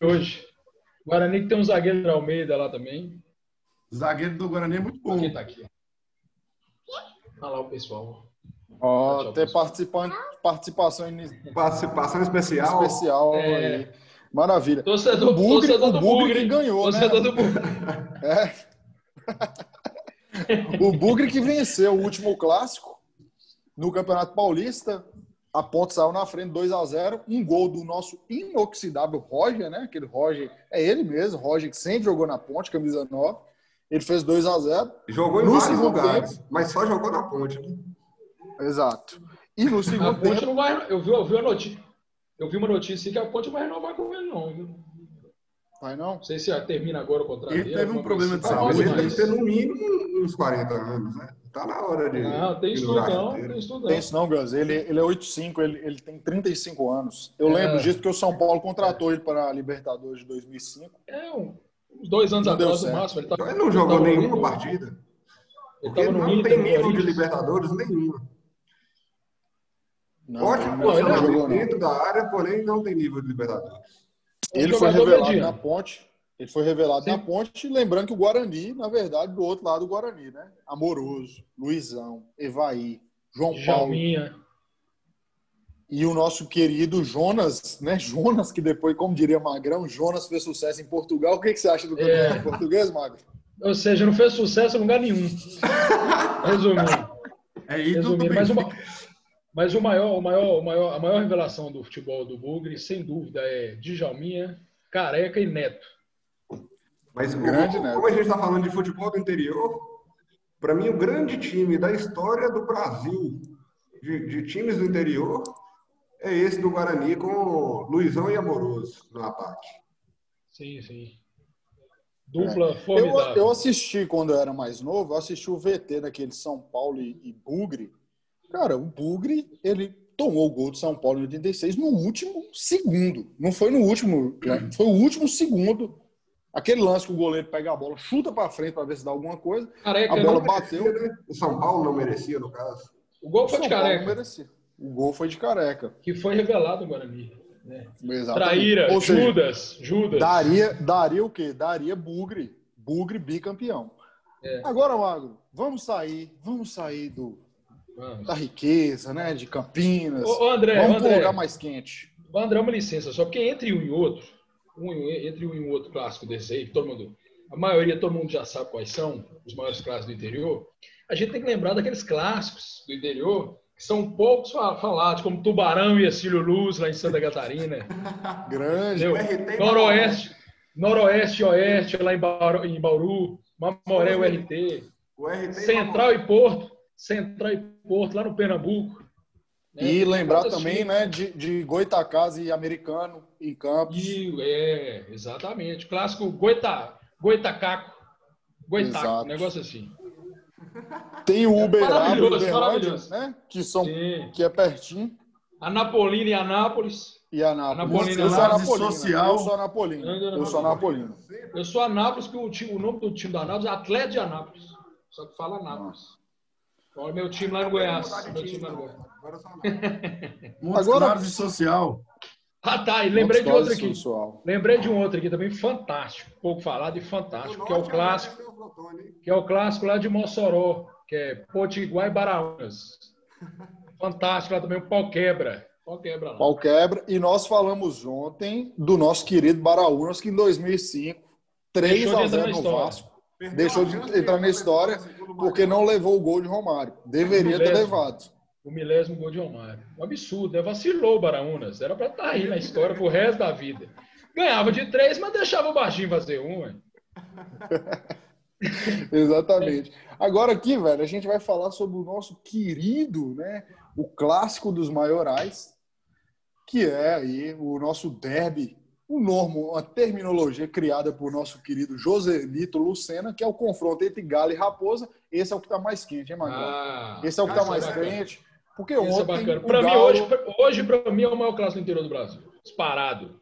hoje. O Guarani que tem um zagueiro da Almeida lá também. Zagueiro do Guarani é muito bom. Quem tá aqui? Olha lá o pessoal. Ó, oh, ter participante, participação Participação especial. Especial é... aí. Maravilha. Torcedor, o Bugre, torcedor do o Bugre, que ganhou, torcedor né? do Bugre. É. o Bugre que venceu o último clássico no Campeonato Paulista. A ponte saiu na frente 2 a 0 Um gol do nosso inoxidável Roger, né? Aquele Roger, é ele mesmo, Roger que sempre jogou na ponte, camisa 9. Ele fez 2 a 0 Jogou em no vários lugares, tempo, mas só jogou na ponte. Né? Exato. E no segundo a ponte tempo... não vai. Eu vi, eu vi a notícia. Eu vi uma notícia que a ponte não vai renovar com ele, não. Viu? Vai não? Não sei se termina agora o contrato Ele dele. teve um problema coisa de assim. mas ele saúde, deve ter no mínimo uns 40 anos, né? Tá na hora de. Não, tem isso não, tem isso não. Tem isso não, Gus. Ele, ele é 8'5", ele, ele tem 35 anos. Eu É. lembro disso porque o São Paulo contratou ele para a Libertadores de 2005. É, uns dois anos Não atrás, no certo. máximo. Ele, tava, ele não jogou nenhuma partida. Ele no não Inter, tem nível de. Libertadores nenhuma. Não, Ótimo posicionamento jogou, não. dentro da área, porém não tem nível de Libertadores. Ele foi revelado mediano. na ponte. Ele foi revelado Sim. na ponte, lembrando que o Guarani, na verdade, do outro lado do Guarani, né? Amoroso, Luizão, Evaí, João Paulo Djalminha. e o nosso querido Jonas, né? Jonas, que depois, como diria Magrão, Jonas fez sucesso em Portugal. O que, que você acha do É. campeonato português, Magro? Ou seja, não fez sucesso em lugar nenhum. Resumindo. É Resumindo, mas, Benfica. uma, mas o maior, o maior, o maior, a maior revelação do futebol do Bugre, sem dúvida, é Djalminha, Careca e Neto. Mas o- Grande, né? como a gente está falando de futebol do interior, para mim o grande time da história do Brasil, de, de times do interior, é esse do Guarani com Luizão e Amoroso no ataque. Sim, sim. Dupla Eu, formidável. eu assisti quando eu era mais novo, eu assisti o VT daquele São Paulo e, e Bugre. Cara, o Bugre, ele tomou o gol do São Paulo em 86 no último segundo. Não foi no último, né? foi o último segundo. Aquele lance que o goleiro pega a bola, chuta pra frente pra ver se dá alguma coisa. Careca, a bola bateu. Merecia, né? O São Paulo não merecia, no caso. o gol O foi São de Paulo não Careca, merecia. O gol foi de careca. que foi revelado no Guarani. Né? Exatamente. Traíra, Ou seja, Judas, Judas. Daria, daria o quê? Daria Bugre. Bugre bicampeão. É. Agora, Magro, vamos sair, vamos sair do, Vamos. da riqueza, né? De Campinas. Ô, ô, André, vamos para um lugar mais quente. André, uma licença, só porque entre um e outro, um e- entre um e outro clássico desse aí, todo mundo, a maioria, todo mundo já sabe quais são os maiores clássicos do interior, a gente tem que lembrar daqueles clássicos do interior que são poucos fa- falados, como Tubarão e Acílio Luz, lá em Santa Catarina. Grande. RT Noroeste, Noroeste e Oeste, lá em Bauru, em Bauru Mamoré, URT, O RT Central e Porto, Central e Porto, lá no Pernambuco. né? E lembrar também, assim. né, de, de Goitacás e Americano em Campos. E, é, exatamente. Clássico Goita, Goitacaco. Goitaco, Exato. um negócio assim. Tem o Uberaba e Maravilhoso, Uberlândia, maravilhoso. né? Que, são, Sim. que é pertinho. Anapolina e Anápolis. E Anápolis. Anapolina, eu sou Anapolina. social. Eu sou Anapolina. Eu sou Anapolina. Eu sou Anápolis, que o, time- o nome do time da Anápolis é Atlético de Anápolis. Só que fala Anápolis. Olha meu time lá no Goiás. Meu time lá no Goiás. Agora só não. Montes Agora- Claros e Social. Ah, tá. E lembrei de outro aqui. Lembrei de um outro aqui também fantástico. Pouco falado e fantástico, que é o clássico. que é o clássico lá de Mossoró, que é Potiguar e Baraunas. Fantástico lá também, o pau quebra. Pau quebra lá. Pau quebra. E nós falamos ontem do nosso querido Baraunas, que em 2005, 3 Deixou de a entrar 0 na no. Vasco. Perdeu Deixou de entrar na história porque não levou o gol de Romário. Deveria ter levado. O milésimo gol de Romário. Um absurdo, né? Vacilou o Baraunas. Era pra estar aí na história pro resto da vida. Ganhava de três, mas deixava o baixinho fazer um. Exatamente. Agora aqui, velho, a gente vai falar sobre o nosso querido, né, o clássico dos maiorais, que é aí o nosso derby, um normo, uma terminologia criada por nosso querido Joselito Lucena, que é o confronto entre Galo e Raposa. Esse é o que tá mais quente, hein, Magrão? Ah, Esse é o que tá esse mais quente. Porque Esse é ontem bacana. o Pra mim, Galo, hoje, hoje, pra mim, é o maior clássico do interior do Brasil. Disparado.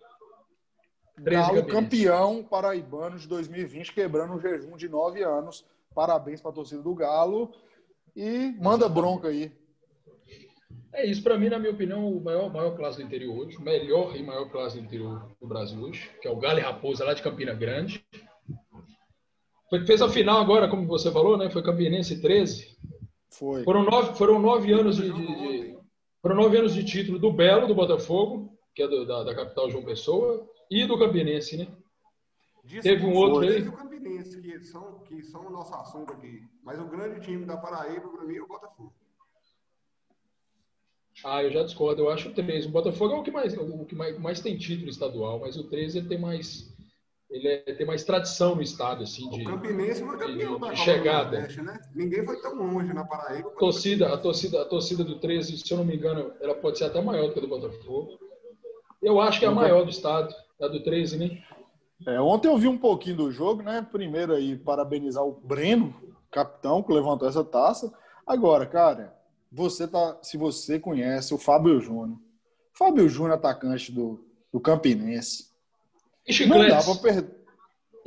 13 Galo campeão paraibano de 2020, quebrando um jejum de nove anos. Parabéns para a torcida do Galo. E manda bronca aí. É isso, para mim, na minha opinião, o maior, maior clássico do interior hoje, o melhor e maior clássico do interior do Brasil hoje, que é o Galo e Raposa lá de Campina Grande. Foi, fez a final agora, como você falou, né? Foi Campinense 13. Foi. Foram nove, foram nove anos de, de- de- foram nove anos de título do Belo, do Botafogo, que é do- da, da capital João Pessoa, e do Campinense, né? Teve um outro aí? teve o Campinense, que são, que são o nosso assunto aqui. Mas o grande time da Paraíba, para mim, é o Botafogo. Ah, eu já discordo. Eu acho o 13. O Botafogo é o que mais, o que mais, mais tem título estadual, mas o 13 ele tem mais, ele é- tem mais tradição no estado, assim, de O Campinense foi campeão de- da de Copa chegada. Nordeste, né? Ninguém foi tão longe na Paraíba. a torcida, a torcida, a torcida do 13, se eu não me engano, ela pode ser até maior do que a do Botafogo. Eu acho que é a maior do estado, a do 13, né? É, ontem eu vi um pouquinho do jogo, né? Primeiro aí, parabenizar o Breno, capitão, que levantou essa taça. Agora, cara, você tá. Se você conhece o Fábio Júnior. Fábio Júnior, atacante do, do Campinense. E chicletes? Não dá pra perder.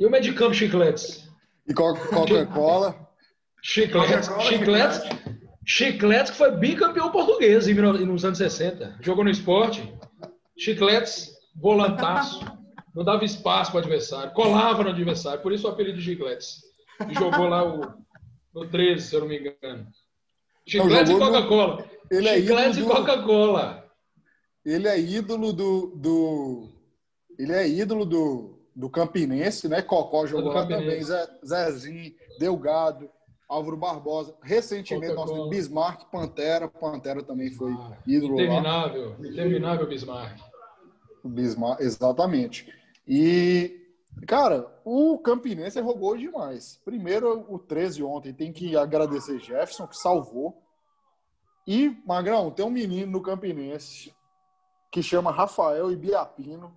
E o Medicampo Chicletes? E Coca-Cola. chicletes, chicletes, chicletes que foi bicampeão português em, nos anos 60. Jogou no esporte. Chicletes, volantaço. Não dava espaço para o adversário. Colava no adversário. Por isso o apelido de Chicletes. E jogou lá o, no 13, se eu não me engano. Chicletes e Coca-Cola. Ele é Chicletes e Coca-Cola. Ele é ídolo do, do. Ele é ídolo do, do Campinense, né? Cocó jogou lá também. Zé, Zezinho, Delgado, Álvaro Barbosa. Recentemente nós temos Bismarck, Pantera. Pantera também foi ah, ídolo interminável, lá. Interminável Bismarck. Bismarck, exatamente. E, cara, o Campinense rogou demais. Primeiro, o 13 ontem tem que agradecer Jefferson, que salvou. E, Magrão, tem um menino no Campinense que chama Rafael Ibiapino,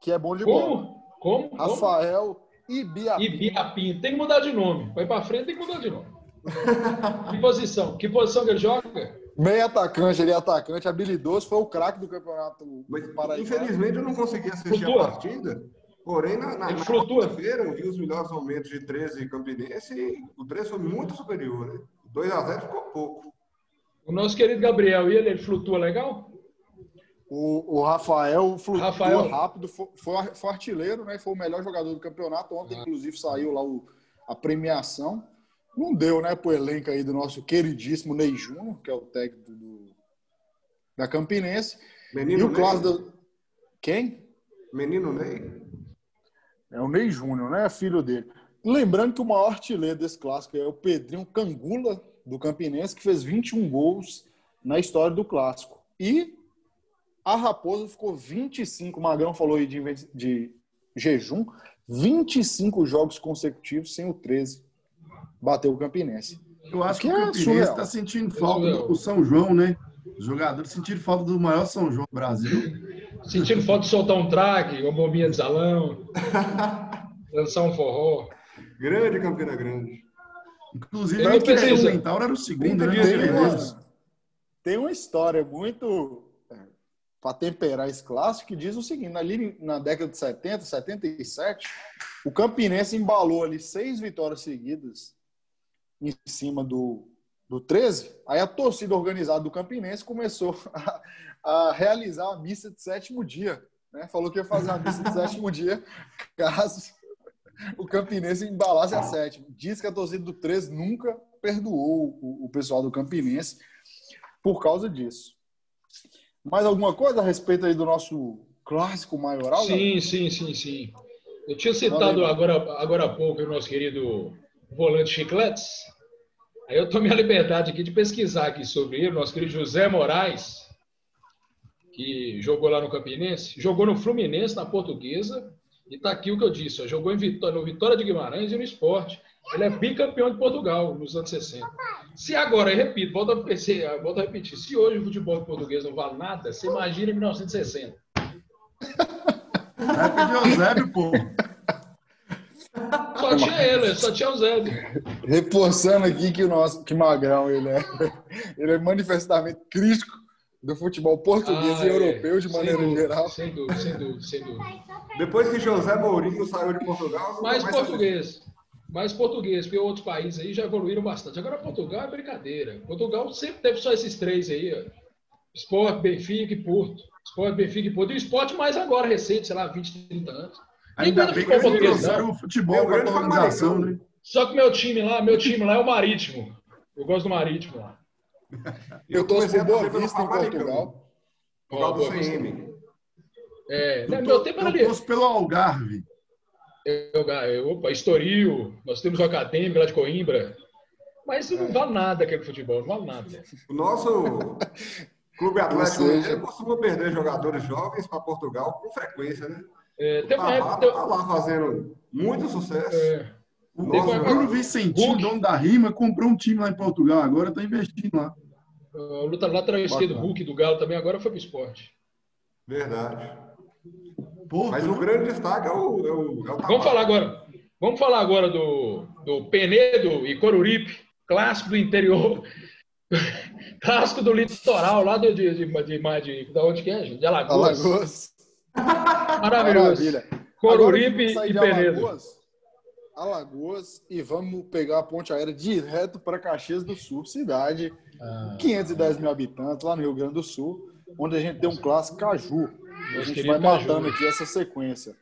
que é bom de Como? bola. Como? Rafael Ibiapino. Ibiapino. Tem que mudar de nome. Vai para frente, tem que mudar de nome. que posição? Que posição que ele joga? Meio atacante, ele é atacante, habilidoso, foi o craque do campeonato Paraíba. Infelizmente eu não consegui assistir Flutua. a partida. Porém, na, na, na quarta-feira eu vi os melhores momentos de 13 Campinense e o 13 foi muito superior, né? 2x0 ficou pouco. O nosso querido Gabriel, e ele, ele flutua legal? O, o Rafael flutua Rafael. rápido, foi, foi, artilheiro, né? Foi o melhor jogador do campeonato. Ontem, ah. inclusive, saiu lá o, a premiação. Não deu, né, pro elenco aí do nosso queridíssimo Ney Júnior, que é o técnico do, da Campinense. Menino e o clássico do... Quem? Menino Ney. É o Ney Júnior, né? Filho dele. Lembrando que o maior artilheiro desse clássico é o Pedrinho Cangula, do Campinense, que fez 21 gols na história do clássico. E a Raposa ficou 25, o Magrão falou aí de, de jejum, 25 jogos consecutivos sem o 13 bater o Campinense. Eu acho que, que o é Campinense está sentindo falta do São João, né? Os jogadores sentiram falta do maior São João do Brasil. Sentindo falta de soltar um traque, uma bombinha de salão, lançar um forró. Grande Campina Grande. Inclusive, o que Centauro era o segundo, né? Tem uma, tem uma história muito é, para temperar esse clássico que diz o seguinte: ali na década de 70, 77, o Campinense embalou ali seis vitórias seguidas em cima do, do 13, aí a torcida organizada do Campinense começou a, a realizar a missa de sétimo dia. Né? Falou que ia fazer a missa de sétimo dia caso o Campinense embalasse a sétima. Diz que a torcida do 13 nunca perdoou o, o pessoal do Campinense por causa disso. Mais alguma coisa a respeito aí do nosso clássico maioral? Sim, sim, sim, sim. Eu tinha citado agora, agora há pouco o nosso querido volante Chicletes. Aí eu tomei a liberdade aqui de pesquisar aqui sobre ele, nosso querido José Moraes, que jogou lá no Campinense, jogou no Fluminense, na Portuguesa, e está aqui o que eu disse, ó, jogou Vitória, no Vitória de Guimarães e no Esporte. Ele é bicampeão de Portugal nos anos 60. Se agora, eu repito, volto a, a repetir, se hoje o futebol português não vale nada, você imagina em 1960. Vai pedir o Eusébio, pô. Só tinha ele, só tinha o Eusébio. Reforçando aqui que o nosso, que Magrão, ele é, ele é manifestamente crítico do futebol português ah, e é. europeu de maneira dúvida, geral. Sem dúvida, sem dúvida, sem dúvida. Depois que José Mourinho saiu de Portugal... Mais português. Mais português, porque outros países aí já evoluíram bastante. Agora Portugal é brincadeira. Portugal sempre teve só esses três aí, ó. Sport, Benfica e Porto. Esporte, Benfica e Porto. E o esporte mais agora, recente, sei lá, 20, 30 anos. Ainda bem que português, o futebol para a organização, né? Só que meu time lá, meu time lá é o Marítimo. Eu gosto do Marítimo lá. Eu torço por Boa Vista em Portugal. Portugal do CM. É, né, meu tempo era ali. Eu torço pelo Algarve. Eu, eu, opa, Estoril, nós temos o Acadêmico lá de Coimbra. Mas isso não vale nada aquele futebol, não vale nada. O nosso Clube Atlético seja... costuma perder jogadores jovens para Portugal com frequência, né? É, uma época, tá lá fazendo muito sucesso. É. O Bruno Vicentinho, dono da Rima, comprou um time lá em Portugal, agora está investindo lá. O luta lateral esquerdo, Hulk do Galo também, agora foi para o esporte. Verdade. Porto, Mas o né? grande destaque é o, é o, é o Vamos falar agora. Vamos falar agora do, do Penedo e Coruripe, clássico do interior. clássico do litoral, lá de, de, de, de, de, de onde que é, gente? De Alagoas. Alagoas. Maravilhoso. Maravilha. Coruripe Agora, e Penedo. Alagoas, Alagoas e vamos pegar a ponte aérea direto para Caxias do Sul, cidade, Ah, 510 mil habitantes, lá no Rio Grande do Sul, onde a gente tem um clássico Caju. A gente vai matando aqui essa sequência.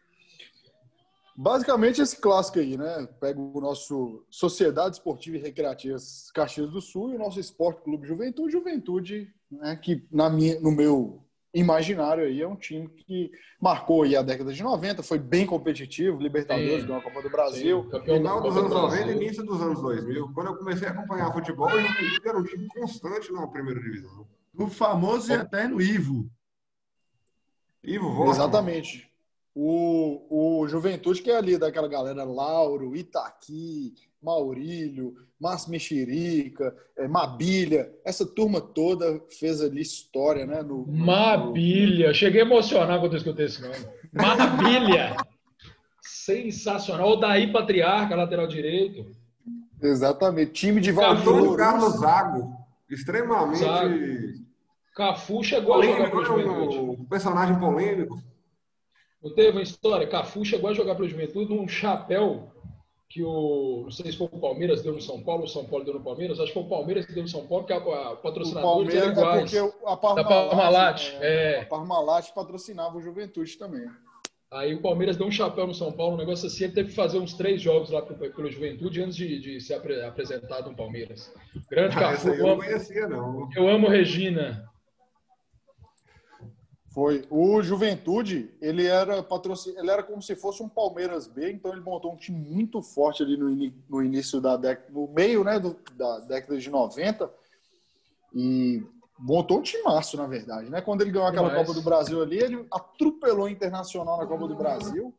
Basicamente esse clássico aí, né? Pega o nosso Sociedade Esportiva e Recreativa Caxias do Sul e o nosso Esporte Clube Juventude. Juventude, né? que na minha, no meu imaginário aí é um time que marcou aí a década de 90, foi bem competitivo, Libertadores, Sim. ganhou a Copa do Brasil. da Final dos anos do 90 Brasil. e início dos anos 2000. Quando eu comecei a acompanhar futebol, Juventude era um time constante na primeira divisão. O famoso e eterno Ivo. Ivo. Exatamente. O, o Juventude, que é ali daquela galera Lauro, Itaqui, Maurílio, Márcio Mexerica, é, Mabilha, essa turma toda fez ali história, né? No, no- Mabilha. Cheguei a emocionar quando eu escutei esse nome. Mabilha. Sensacional. O Daí Patriarca, lateral direito. Exatamente. Time de Valdir Carlos. Zago. Extremamente Zago. Cafu chegou a jogar polêmico, pelo né? Juventude. um personagem polêmico. Não teve uma história? Cafu chegou a jogar pelo Juventude num chapéu que o. Não sei se foi o Palmeiras deu no São Paulo ou o São Paulo deu no Palmeiras. Acho que foi o Palmeiras que deu no São Paulo, porque a, a O patrocinadores eram Palmeiras é iguais. porque a Da Parmalat, Parmalat, é, é. a Parmalat patrocinava o Juventude também. Aí o Palmeiras deu um chapéu no São Paulo, um negócio assim. Ele teve que fazer uns três jogos lá pelo, pelo Juventude antes de, de ser apre- apresentado no Palmeiras. Grande Ah, Cafu. eu Eu não amo, conhecia, não. eu amo Regina. Foi. O Juventude, ele era patrocin... ele era como se fosse um Palmeiras B, então ele montou um time muito forte ali no, ini- no início da década, no meio, né, do- da década de 90. E montou um timaço, na verdade, né? Quando ele ganhou aquela Demais. Copa do Brasil ali, ele atropelou o Internacional na Copa do Brasil.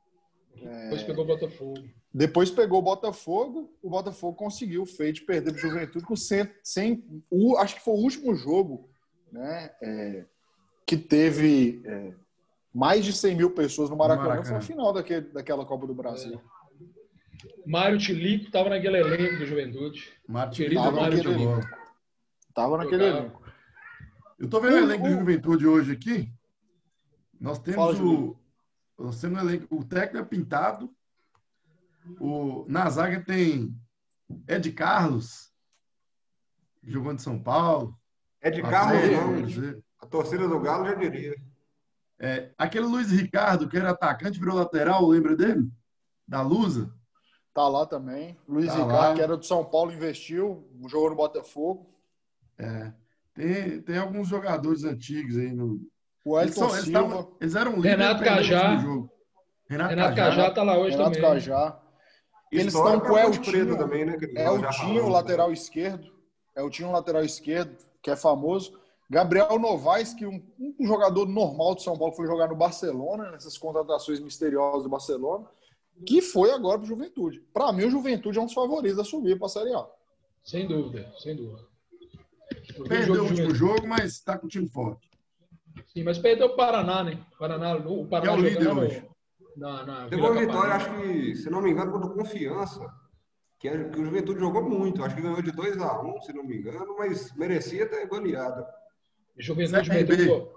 Depois pegou o Botafogo. Depois pegou o Botafogo, o Botafogo conseguiu o feito de perder para o Juventude com 100, 100 o, acho que foi o último jogo, né, é, que teve é, mais de 100 mil pessoas no Maracanã, Maracanã. foi a final daquele, daquela Copa do Brasil. Mário Tilico estava naquele elenco do Juventude. Mário Tilico. bola. Tava naquele elenco. Eu tô vendo o elenco do Juventude hoje aqui. Nós temos Fala, o. Nós temos o elenco. O técnico é pintado. O, na zaga tem Ed Carlos, jogou de São Paulo. É de Carlos, não. A torcida do Galo já diria. É, aquele Luiz Ricardo, que era atacante, virou lateral, lembra dele? Da Lusa? Tá lá também. Luiz Tá Ricardo, lá. que era do São Paulo, investiu, jogou no Botafogo. É. Tem, tem alguns jogadores antigos aí no. O Eles, Elton são- eles, Silva, tavam- eles eram líderes. Renato Cajá. jogo. Renato, Renato Cajá. Cajá tá lá hoje Renato também. Cajá. Eles estão com o Eltinho. Também, né? que É nós o já Tinho, falamos. lateral esquerdo. É o Tinho, lateral esquerdo, que é famoso. Gabriel Novaes, que um, um jogador normal de São Paulo foi jogar no Barcelona, nessas contratações misteriosas do Barcelona, que foi agora para o Juventude. Para mim, o Juventude é um dos favoritos a subir para a Série A. Sem dúvida, sem dúvida. Eu vi Perdeu o último jogo, mas está com o time forte. Sim, mas perdeu o Paraná, né? O Paraná, o Paraná é o líder jogando hoje. Na, na Teve uma vitória, acho que, se não me engano, contra o Confiança. Que, é- que o Juventude jogou muito. Acho que ganhou de 2 a 1 se não me engano, mas merecia ter goleado. Juventude meteu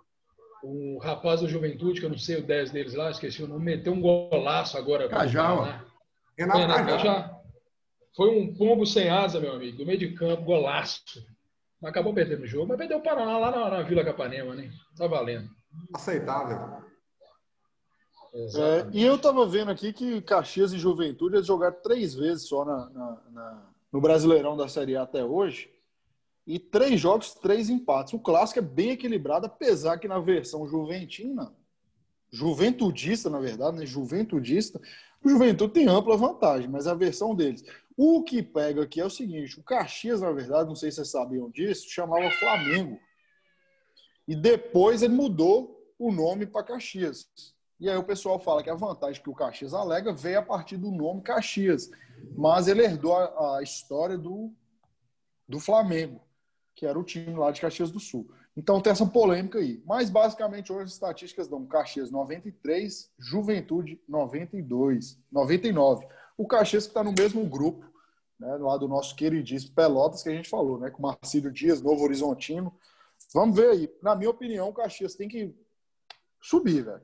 o rapaz do Juventude, que eu não sei o 10 deles lá, esqueci o nome, meteu um golaço agora. ó. Paraná. Renato Renato Cajá. Cajá. Foi um pombo sem asa, meu amigo, do meio de campo, golaço. Acabou perdendo o jogo, mas perdeu o Paraná lá na, na Vila Capanema, né? Tá valendo. Aceitável. É, e eu estava vendo aqui que Caxias e Juventude eles jogaram três vezes só na, na- na- no Brasileirão da Série A até hoje. E três jogos, três empates. O clássico é bem equilibrado, apesar que na versão juventina, juventudista, na verdade, né? Juventudista, o Juventude tem ampla vantagem, mas a versão deles. O que pega aqui é o seguinte: o Caxias, na verdade, não sei se vocês sabiam disso, chamava Flamengo. E depois ele mudou o nome para Caxias. E aí o pessoal fala que a vantagem que o Caxias alega veio a partir do nome Caxias. Mas ele herdou a, a história do, do Flamengo, que era o time lá de Caxias do Sul. Então tem essa polêmica aí. Mas basicamente hoje as estatísticas dão Caxias 93, Juventude 92, 99. O Caxias que está no mesmo grupo, né, lá do nosso queridíssimo Pelotas que a gente falou, né, com Marcílio Dias, Novo Horizontino. Vamos ver aí. Na minha opinião, o Caxias tem que subir, velho.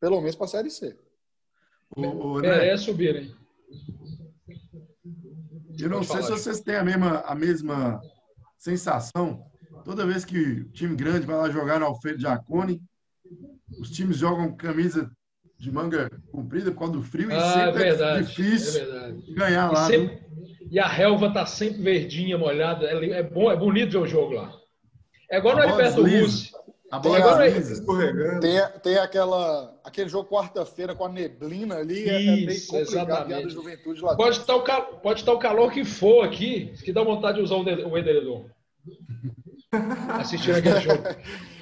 Pelo menos para a Série C. O, o é, é subir, hein? Eu não sei se vocês têm a mesma, a mesma sensação. Toda vez que o time grande vai lá jogar no Alfredo Jacone, os times jogam camisa de manga comprida por causa do frio ah, e sempre é, verdade, é difícil é ganhar lá. E, sempre, e, a relva tá sempre verdinha, molhada. É, é, bom, é bonito ver o jogo lá. É igual no Heriberto Russo. A bola tem, escorregando. Tem, tem aquela, aquele jogo quarta-feira com a neblina ali, Isso, é, é meio complicado a juventude lá pode estar, o, pode estar o calor que for aqui, que dá vontade de usar o edredom. Assistindo aquele jogo.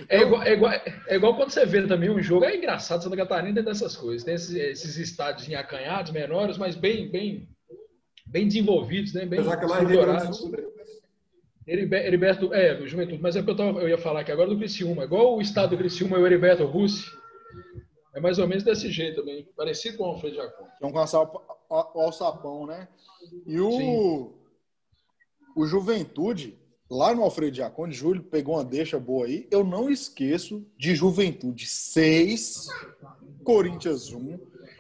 É igual, é, igual, é igual quando você vê também um jogo. É engraçado, Santa Catarina tem dessas coisas. Tem esses, esses estádios em acanhados, menores, mas bem, bem, bem desenvolvidos, né? bem estruturados. Heriberto, é, do Juventude, mas é que eu, tava, eu ia falar aqui agora do Criciúma. Igual o estado do Criciúma e o Heriberto Russi, é mais ou menos desse jeito também, parecido com o Alfredo Jacon. Com o alçapão, né? E o, o Juventude, lá no Alfredo Jacone, Júlio pegou uma deixa boa aí. Eu não esqueço de Juventude 6, Corinthians 1,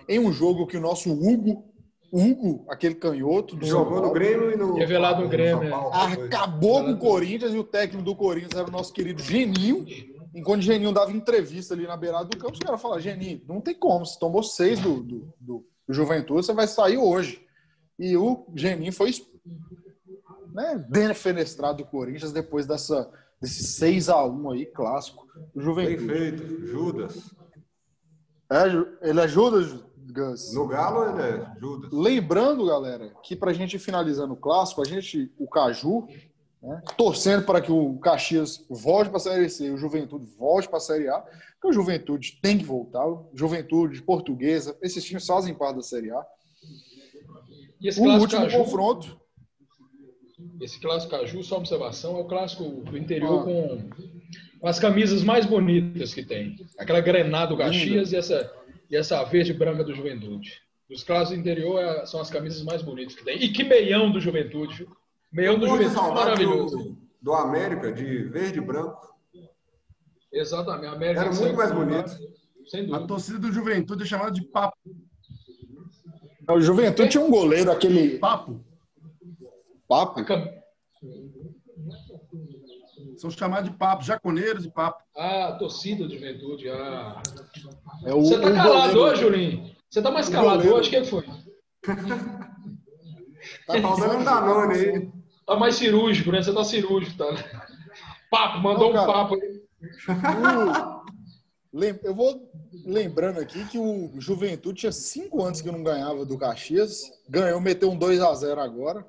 em um jogo que o nosso Hugo Hugo, aquele canhoto. Do Jogou no Grêmio e no. Revelado no Grêmio. É. Acabou com o Corinthians e o técnico do Corinthians era o nosso querido Geninho. Enquanto o Geninho dava entrevista ali na beirada do campo, os caras falaram: Geninho, não tem como, você tomou seis do, do, do, do Juventude, você vai sair hoje. E o Geninho foi né, defenestrado do Corinthians depois dessa, desse 6 a 1 aí, clássico do Juventude. Bem feito, Judas. É, ele é Judas, Gus. No Galo ele é Judas. Lembrando, galera, que para a gente finalizando o clássico, a gente, o Caju, né, torcendo para que o Caxias volte para a Série C e o Juventude volte para a Série A, porque o Juventude tem que voltar, Juventude, Portuguesa, esses times fazem parte da Série A. E esse o último Caju, confronto. Esse clássico Caju, só observação, é o clássico do interior ah. com, com as camisas mais bonitas que tem. Aquela grenada do Caxias e essa e essa verde branca do Juventude. Os clássicos do interior é, são as camisas mais bonitas que tem. E que meião do Juventude. Meião do Juventude maravilhoso. Do, do, América, de verde e branco. Exatamente. A América Era muito mais bonito. Sem dúvida. A torcida do Juventude é chamada de papo. O Juventude tinha um goleiro, aquele. Papo. Papo? São chamados de papo, jaconeiros de papo. Ah, a torcida do Juventude. Ah. É o, Você tá calado hoje, Julinho? Você tá mais calado hoje? Quem foi? tá faltando um Danone aí. Tá mais cirúrgico, né? Você tá cirúrgico, tá? Papo, mandou Não, um papo aí. Eu vou lembrando aqui que o Juventude tinha cinco anos que não ganhava do Caxias. Ganhou, meteu um 2 a 0 agora.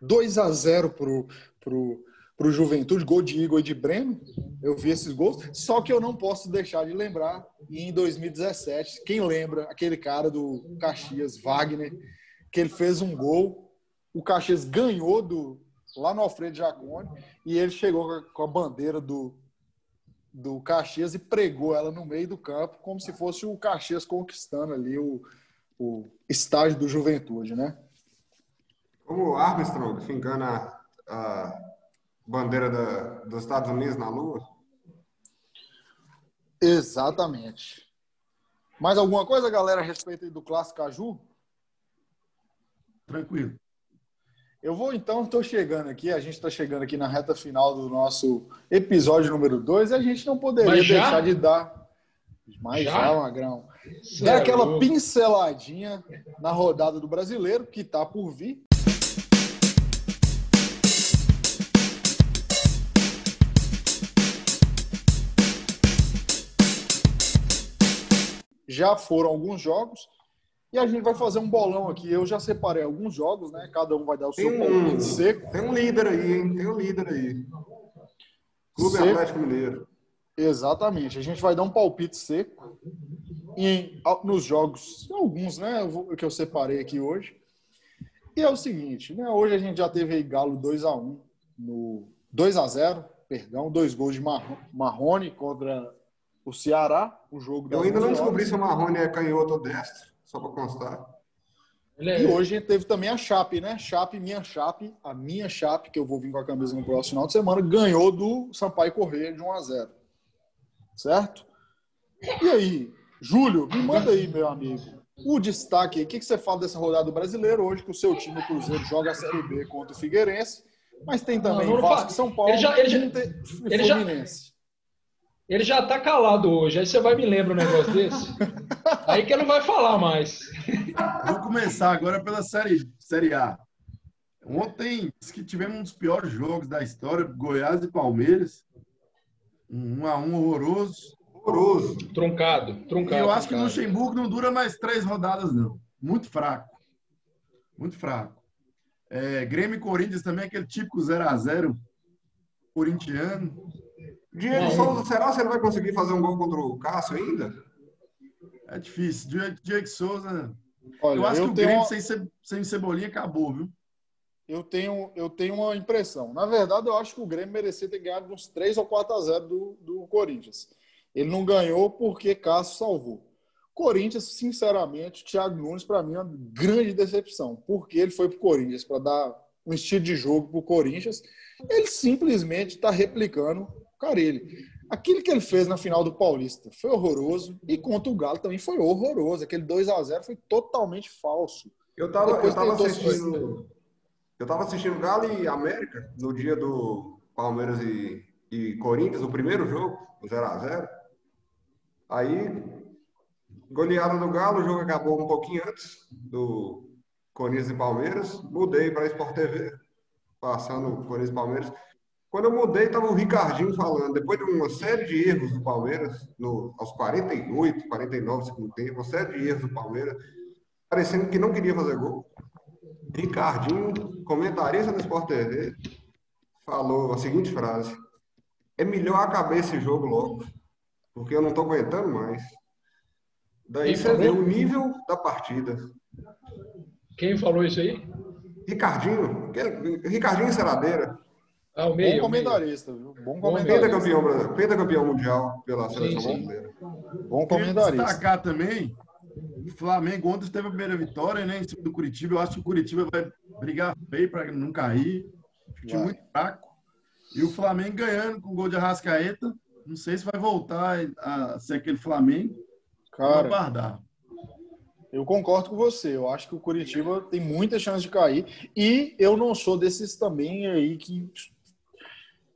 2 a 0 pro, pro, para o Juventude, gol de Igor e de Breno. Eu vi esses gols. Só que eu não posso deixar de lembrar, em 2017, quem lembra aquele cara do Caxias, Wagner, que ele fez um gol, o Caxias ganhou do lá no Alfredo Jacone e ele chegou com a bandeira do, do Caxias e pregou ela no meio do campo, como se fosse o Caxias conquistando ali o, o estágio do Juventude, né? Como o Armstrong fincando a, a bandeira da, dos Estados Unidos na Lua? Exatamente. Mais alguma coisa, galera, a respeito do clássico Caju? Tranquilo. Eu vou então, estou chegando aqui, a gente está chegando aqui na reta final do nosso episódio número 2 e a gente não poderia deixar de dar. Mais já, já Magrão. Dar aquela pinceladinha na rodada do brasileiro, que está por vir. Já foram alguns jogos. E a gente vai fazer um bolão aqui. Eu já separei alguns jogos, né? Cada um vai dar o seu tem um, seco. Tem um líder aí, hein? Tem um líder aí. Clube seco. Atlético Mineiro. Exatamente. A gente vai dar um palpite seco em, nos jogos, alguns, né? Que eu separei aqui hoje. E é o seguinte, né? Hoje a gente já teve aí Galo 2 a 1 no 2 a 0 perdão, dois gols de Marrone contra o Ceará, o jogo Eu ainda não descobri se o Marrone é canhoto ou destro, só para constar. É... E hoje teve também a Chape, né? Chape, minha Chape, a minha Chape, que eu vou vir com a camisa no próximo final de semana, ganhou do Sampaio Correia de 1 a 0 Certo? E aí, Júlio, me manda aí, meu amigo, o destaque aí. O que, que você fala dessa rodada do brasileiro hoje, que o seu time, o Cruzeiro, joga a Série B contra o Figueirense, mas tem também não, não Vasco e São Paulo ele já, ele já, e ele Fluminense. Já, ele já tá calado hoje, aí você vai me lembrar um negócio desse? aí que ele não vai falar mais. Vou começar agora pela Série, série A. Ontem, que tivemos um dos piores jogos da história, Goiás e Palmeiras. Um a um horroroso. Horroroso. Truncado, truncado. E eu acho truncado. que o Luxemburgo não dura mais três rodadas, não. Muito fraco. Muito fraco. É, Grêmio e Corinthians também, aquele típico 0x0 corintiano. Diego Souza, será que você não vai conseguir fazer um gol contra o Cássio ainda? É difícil. Diego, Diego Souza. Olha, eu acho eu que o Grêmio uma... sem, sem Cebolinha acabou, viu? Eu tenho, eu tenho uma impressão. Na verdade, eu acho que o Grêmio merecia ter ganhado uns 3 ou 4 a 0 do, do Corinthians. Ele não ganhou porque Cássio salvou. Corinthians, sinceramente, Thiago Nunes, para mim, é uma grande decepção. Porque ele foi para o Corinthians para dar um estilo de jogo para o Corinthians. Ele simplesmente está replicando Carelli. Aquilo que ele fez na final do Paulista foi horroroso. E contra o Galo também foi horroroso. Aquele 2 a 0 foi totalmente falso. Eu estava eu tava assistindo. Eu estava assistindo Galo e América no dia do Palmeiras e, e Corinthians, o primeiro jogo, 0 a 0 Aí, goleada do Galo, o jogo acabou um pouquinho antes do Corinthians e Palmeiras. Mudei para Sport TV, passando Corinthians e Palmeiras. Quando eu mudei, estava o Ricardinho falando, depois de uma série de erros do Palmeiras, no, aos 48, 49 segundo tempo, uma série de erros do Palmeiras, parecendo que não queria fazer gol. Ricardinho, comentarista do Sport TV, falou a seguinte frase: É melhor acabar esse jogo logo porque eu não estou aguentando mais. Daí você vê o nível da partida. Quem falou isso aí? Ricardinho. Ricardinho Ceradeira. Ah, o meio, Bom comentarista, viu? Bom comentarista. Pentacampeão, pentacampeão mundial pela seleção sim, brasileira. Bom comentarista. destacar também, o Flamengo ontem teve a primeira vitória, né, em cima do Curitiba. Eu acho que o Curitiba vai brigar feio para não cair. Time muito fraco. E o Flamengo ganhando com o gol de Arrascaeta. Não sei se vai voltar a ser aquele Flamengo. Cara, guardar. eu concordo com você. Eu acho que o Curitiba tem muita chance de cair. E eu não sou desses também aí que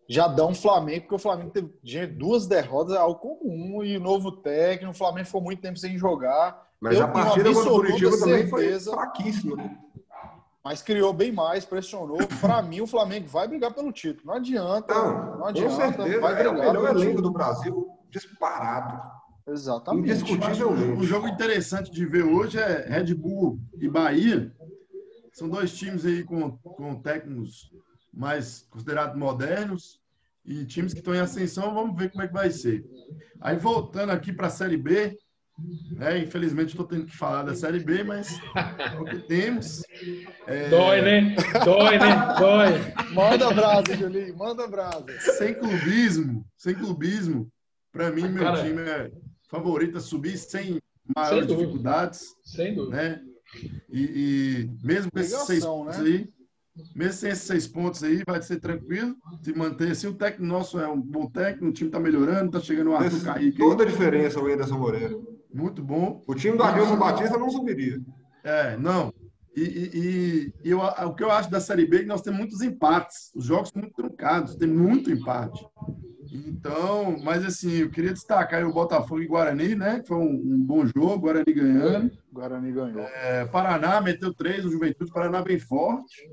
já dão Flamengo, porque o Flamengo teve duas derrotas, é algo comum. E o novo técnico, o Flamengo foi muito tempo sem jogar. Mas eu a partida contra o Curitiba também foi fraquíssima. Né? mas criou bem mais, pressionou. Para mim, o Flamengo vai brigar pelo título. Não adianta. Não, não adianta. Com certeza, vai brigar é o melhor elenco do Brasil disparado. Exatamente. Indiscutivelmente. Um jogo interessante de ver hoje é Red Bull e Bahia. São dois times aí com, com técnicos mais considerados modernos e times que estão em ascensão. Vamos ver como é que vai ser. Aí voltando aqui para a Série B, é, infelizmente estou tendo que falar da Série B, mas é o que temos. É... Dói, né? Dói, né? Dói. Manda brasa, Julinho, manda brasa. Sem clubismo, sem clubismo, para mim, meu Cara, time é favorito a subir sem maiores sem dificuldades. Sem dúvida. Né? E, e mesmo com esses seis pontos né? aí, mesmo sem esses seis pontos aí, vai ser tranquilo se manter. Se o técnico nosso é um bom técnico, o time está melhorando, está chegando o Arthur Kaique. Toda a diferença o Anderson Moreira. Muito bom. O time do Adilson Batista não subiria. É, não. E, e, e eu, o que eu acho da Série B é que nós temos muitos empates. Os jogos são muito truncados, tem muito empate. Então, mas assim, eu queria destacar o Botafogo e Guarani, né? Que foi um, um bom jogo, Guarani ganhando. Guarani ganhou. É, Paraná meteu três, o Juventude, Paraná bem forte.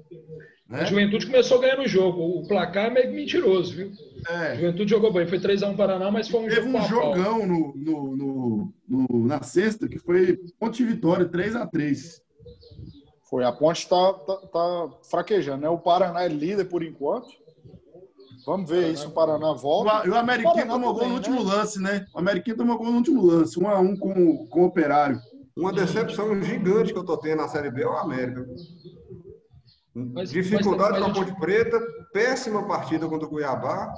Né? A Juventude começou ganhando o jogo. O placar é meio mentiroso, viu? É. Juventude jogou bem. Foi 3x1 Paraná, mas foi um Teve jogo um jogão no, no, no, no, na sexta, que foi ponte de vitória, 3x3. Foi. A ponte está tá, tá fraquejando, né? O Paraná é líder por enquanto. Vamos ver aí se o Paraná volta. E o Ameriquinho tomou gol no último né? lance, né? O Ameriquinho tomou gol no último lance, 1 um a 1 um com, com o Operário. Uma decepção gigante que eu tô tendo na Série B é o América. Mas, Dificuldade com a Ponte Preta, péssima partida contra o Cuiabá.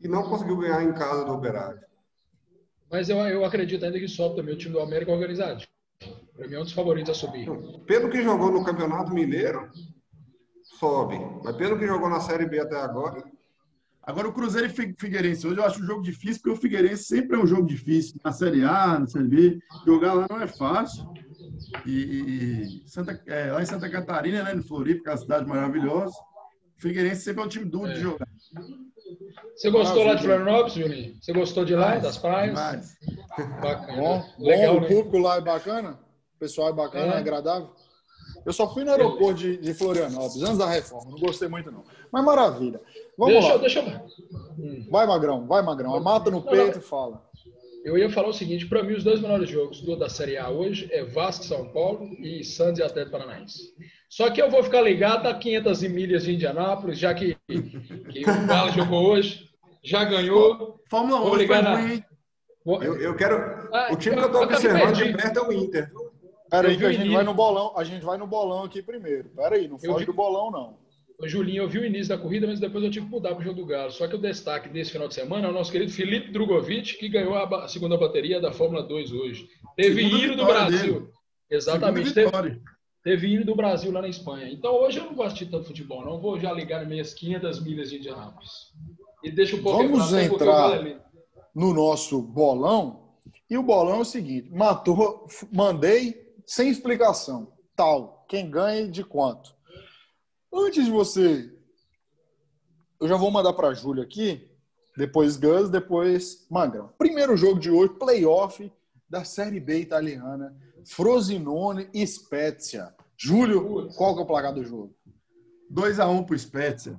e não conseguiu ganhar em casa do Operário. Mas eu, eu acredito ainda que sobe também o time do América organizado. Para mim é um dos favoritos a subir. Pelo que jogou no Campeonato Mineiro, sobe. Mas pelo que jogou na Série B até agora. Agora o Cruzeiro e Figueirense. Hoje eu acho um jogo difícil, porque o Figueirense sempre é um jogo difícil. Na Série A, na Série B. Jogar lá não é fácil. E, e Santa, é, lá em Santa Catarina, né, no Floripa, que é uma cidade maravilhosa. O Figueirense sempre é um time duro é. de jogar. Você gostou lá de Florianópolis, Juninho? Você gostou de lá, das praias? Demais. Bacana. Bom, Legal, bom, né? o público lá é bacana? O pessoal é bacana, é, é agradável? Eu só fui no aeroporto de, de, Florianópolis, antes da reforma. Não gostei muito, não. Mas maravilha. Vamos deixa, lá. Deixa eu... Vai, Magrão. Vai, Magrão. A mata no não, peito e fala. Eu ia falar o seguinte, para mim os dois melhores jogos do, da Série A hoje é Vasco São Paulo e Santos e Atlético Paranaense. Só que eu vou ficar ligado a 500 milhas de Indianápolis, já que, que o Galo jogou hoje, já ganhou. Fórmula 1 vou ligar na... eu, eu, quero. Ah, o time que eu estou observando de perto é o Inter. Pera aí, que a gente vai no bolão. A gente vai no bolão aqui primeiro. Pera aí, não foge vi... do bolão, não. Julinho, eu vi o início da corrida, mas depois eu tive que mudar para o jogo do Galo. Só que o destaque desse final de semana é o nosso querido Felipe Drogovic, que ganhou a segunda bateria da Fórmula 2 hoje. Teve hino do Brasil. Dele. Exatamente. Teve, teve hino do Brasil lá na Espanha. Então hoje eu não vou assistir tanto futebol, não. Vou já ligar minhas 500 milhas de Indianápolis. E deixa o Vamos entrar no nosso bolão. E o bolão é o seguinte: matou, mandei sem explicação. Tal. Quem ganha de quanto? Antes de você. Eu já vou mandar para a Júlia aqui. Depois Gus, depois Magrão. Primeiro jogo de hoje, playoff da Série B italiana. Frosinone e Spezia. Júlio, qual que é o placar do jogo? 2x1 um pro Spezia.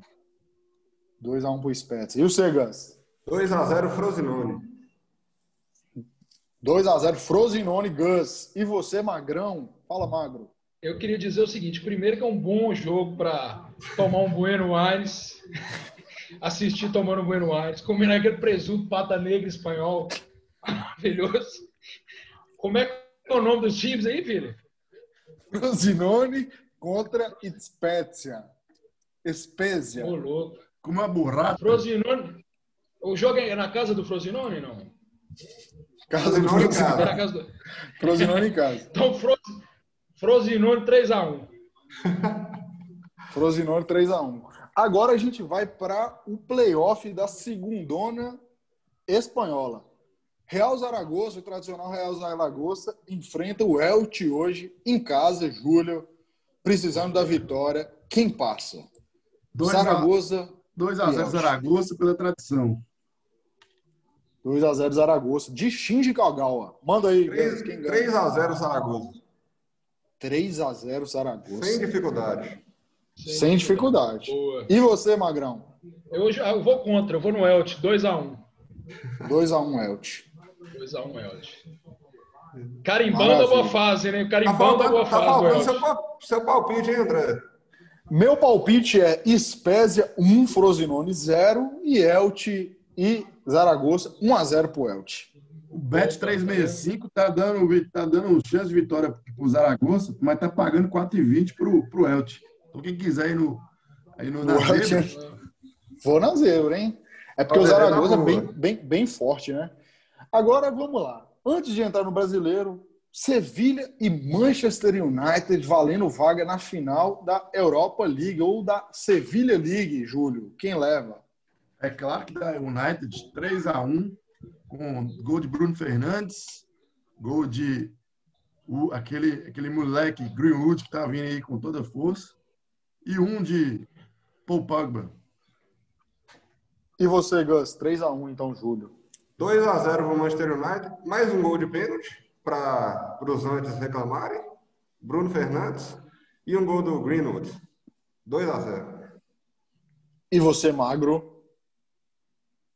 2x1 um pro Spezia. E o Gus? 2x0 Frosinone. 2x0 Frosinone, Gus. E você, Magrão? Fala, Magro eu queria dizer o seguinte: primeiro, que é um bom jogo para tomar um Bueno Aires, assistir tomando um Bueno Aires, comer aquele presunto pata negra espanhol maravilhoso. Como é que é o nome dos times aí, filho? Frosinone contra Spezia. Spezia. Ô, louco. Com uma burrata. Frosinone. O jogo é na casa do Frosinone, não? Casa do Frosinone. Do... Frosinone em casa. Então, Frosinone. Frosinone 3x1. Frosinone 3x1. Agora a gente vai para o playoff da segundona espanhola. Real Zaragoza, o tradicional Real Zaragoza, enfrenta o Elche hoje em casa, Júlio, precisando da vitória. Quem passa? Dois Zaragoza. 2x0 Zaragoza pela tradição. 2x0 Zaragoza. De Shinji Kagawa. Manda aí. 3x0 Zaragoza. 3 a 0 Zaragoza. Sem dificuldade. Sem, Sem dificuldade. dificuldade. E você, Magrão? Eu, eu vou contra, eu vou no Elche, 2 a 1 2 a 1 Elche. 2 a 1 Elche. Carimbando a boa fase, né? Carimbando tá a boa tá fase. Faltando seu, seu palpite, hein, André? Meu palpite é Spezia 1, Frosinone 0 e Elche e Zaragoza 1 a 0 pro Elche. O Bet 365 tá dando, tá dando chance de vitória pro Zaragoza, mas tá pagando 4,20 pro, pro Elche. Então, quem quiser ir no, aí no, na zebra... Vou na zebra, hein? É porque o Zaragoza é bem, bem, bem forte, né? Agora, vamos lá. Antes de entrar no Brasileiro, Sevilha e Manchester United valendo vaga na final da Europa League ou da Sevilha League, Júlio. Quem leva? É claro que da United 3 a 1 com gol de Bruno Fernandes, gol de o, aquele, aquele moleque Greenwood que tá vindo aí com toda a força, e um de Paul Pogba. E você, Gus? 3x1, então, Júlio. 2x0 para o Manchester United. Mais um gol de pênalti para os antes reclamarem. Bruno Fernandes. E um gol do Greenwood. 2x0. E você, Magro?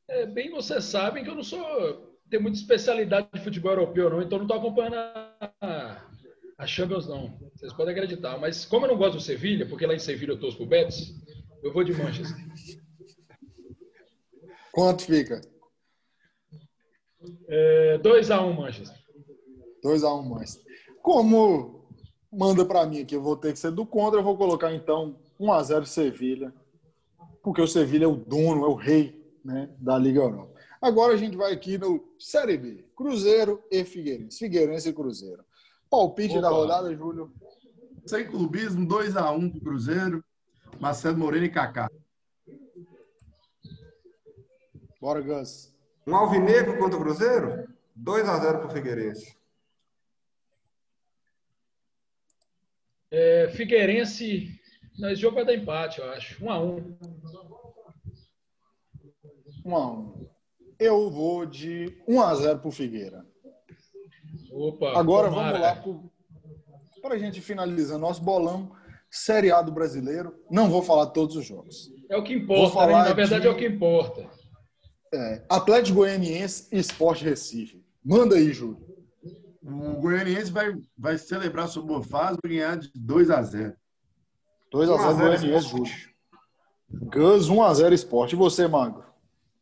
É, bem vocês sabem que eu não sou tenho muita especialidade de futebol europeu, não, então não estou acompanhando a, a Champions, não. Vocês podem acreditar. Mas como eu não gosto do Sevilha, porque lá em Sevilha eu torço pro Betis, eu vou de Manchester. Quanto fica? É, 2x1 um, Manchester. 2x1 um, Manchester. Como manda para mim aqui, eu vou ter que ser do contra, eu vou colocar então 1x0 Sevilha. Porque o Sevilha é o dono, é o rei né, da Liga Europa. Agora a gente vai aqui no Série B. Cruzeiro e Figueirense. Figueirense e Cruzeiro. Palpite Opa. da rodada, Júlio. Sem clubismo, 2x1 pro Cruzeiro. Marcelo Moreira e Kaká. Bora, Gus. Um alvinegro contra o Cruzeiro? 2x0 pro Figueirense. É, Figueirense, nesse jogo vai dar empate, eu acho. 1x1. 1x1. Eu vou de 1x0 pro Figueira. Opa, Agora tomara. vamos lá para a gente finalizar nosso bolão Série A do brasileiro. Não vou falar todos os jogos. É o que importa, né? na verdade de... é o que importa. É, Atlético Goianiense e Esporte Recife. Manda aí, Júlio. O Goianiense vai, vai celebrar sua boa fase e ganhar de 2 a 0 2 a 0 Goianiense, Júlio. Gus 1 a 0 Esporte. E você, Magro?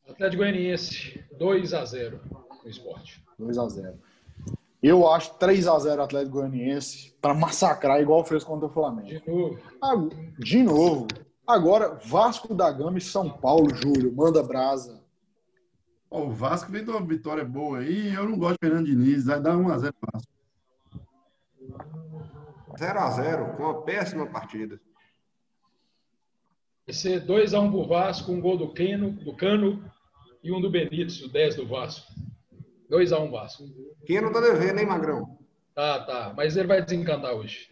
Atlético Goianiense 2 a 0 no Esporte. 2 a 0 eu acho 3 a 0 Atlético Goianiense para massacrar igual fez contra o Flamengo. De novo. De novo. Agora, Vasco da Gama e São Paulo, Júlio. Manda brasa. O Vasco vem de uma vitória boa aí. Eu não gosto de Fernando Diniz. Vai dar 1x0 Vasco. 0x0, com uma péssima partida. Vai ser 2x1 pro Vasco, um gol do Cano, do Cano e um do Benítez, o 10 do Vasco. 2x1 Vasco. Keno tá devendo, hein, Magrão? Tá, tá. Mas ele vai desencantar hoje.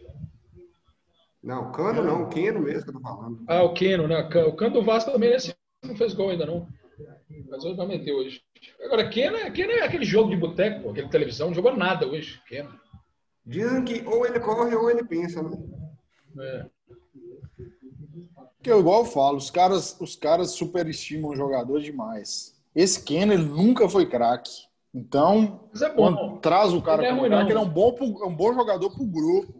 Não, Cano não, o Keno mesmo que eu tô falando. Ah, o Keno, né? O Cano do Vasco também esse não fez gol ainda, não. Mas hoje vai meter hoje. Agora, Keno é, Keno é aquele jogo de boteco, pô, aquele televisão, não jogou nada hoje, Keno. Dizem que ou ele corre ou ele pensa, né? É. Que eu igual eu falo, os caras, os caras superestimam o jogador demais. Esse Keno, ele nunca foi craque. Então, é quando traz o cara para é, ele é um bom, é um bom jogador para o grupo.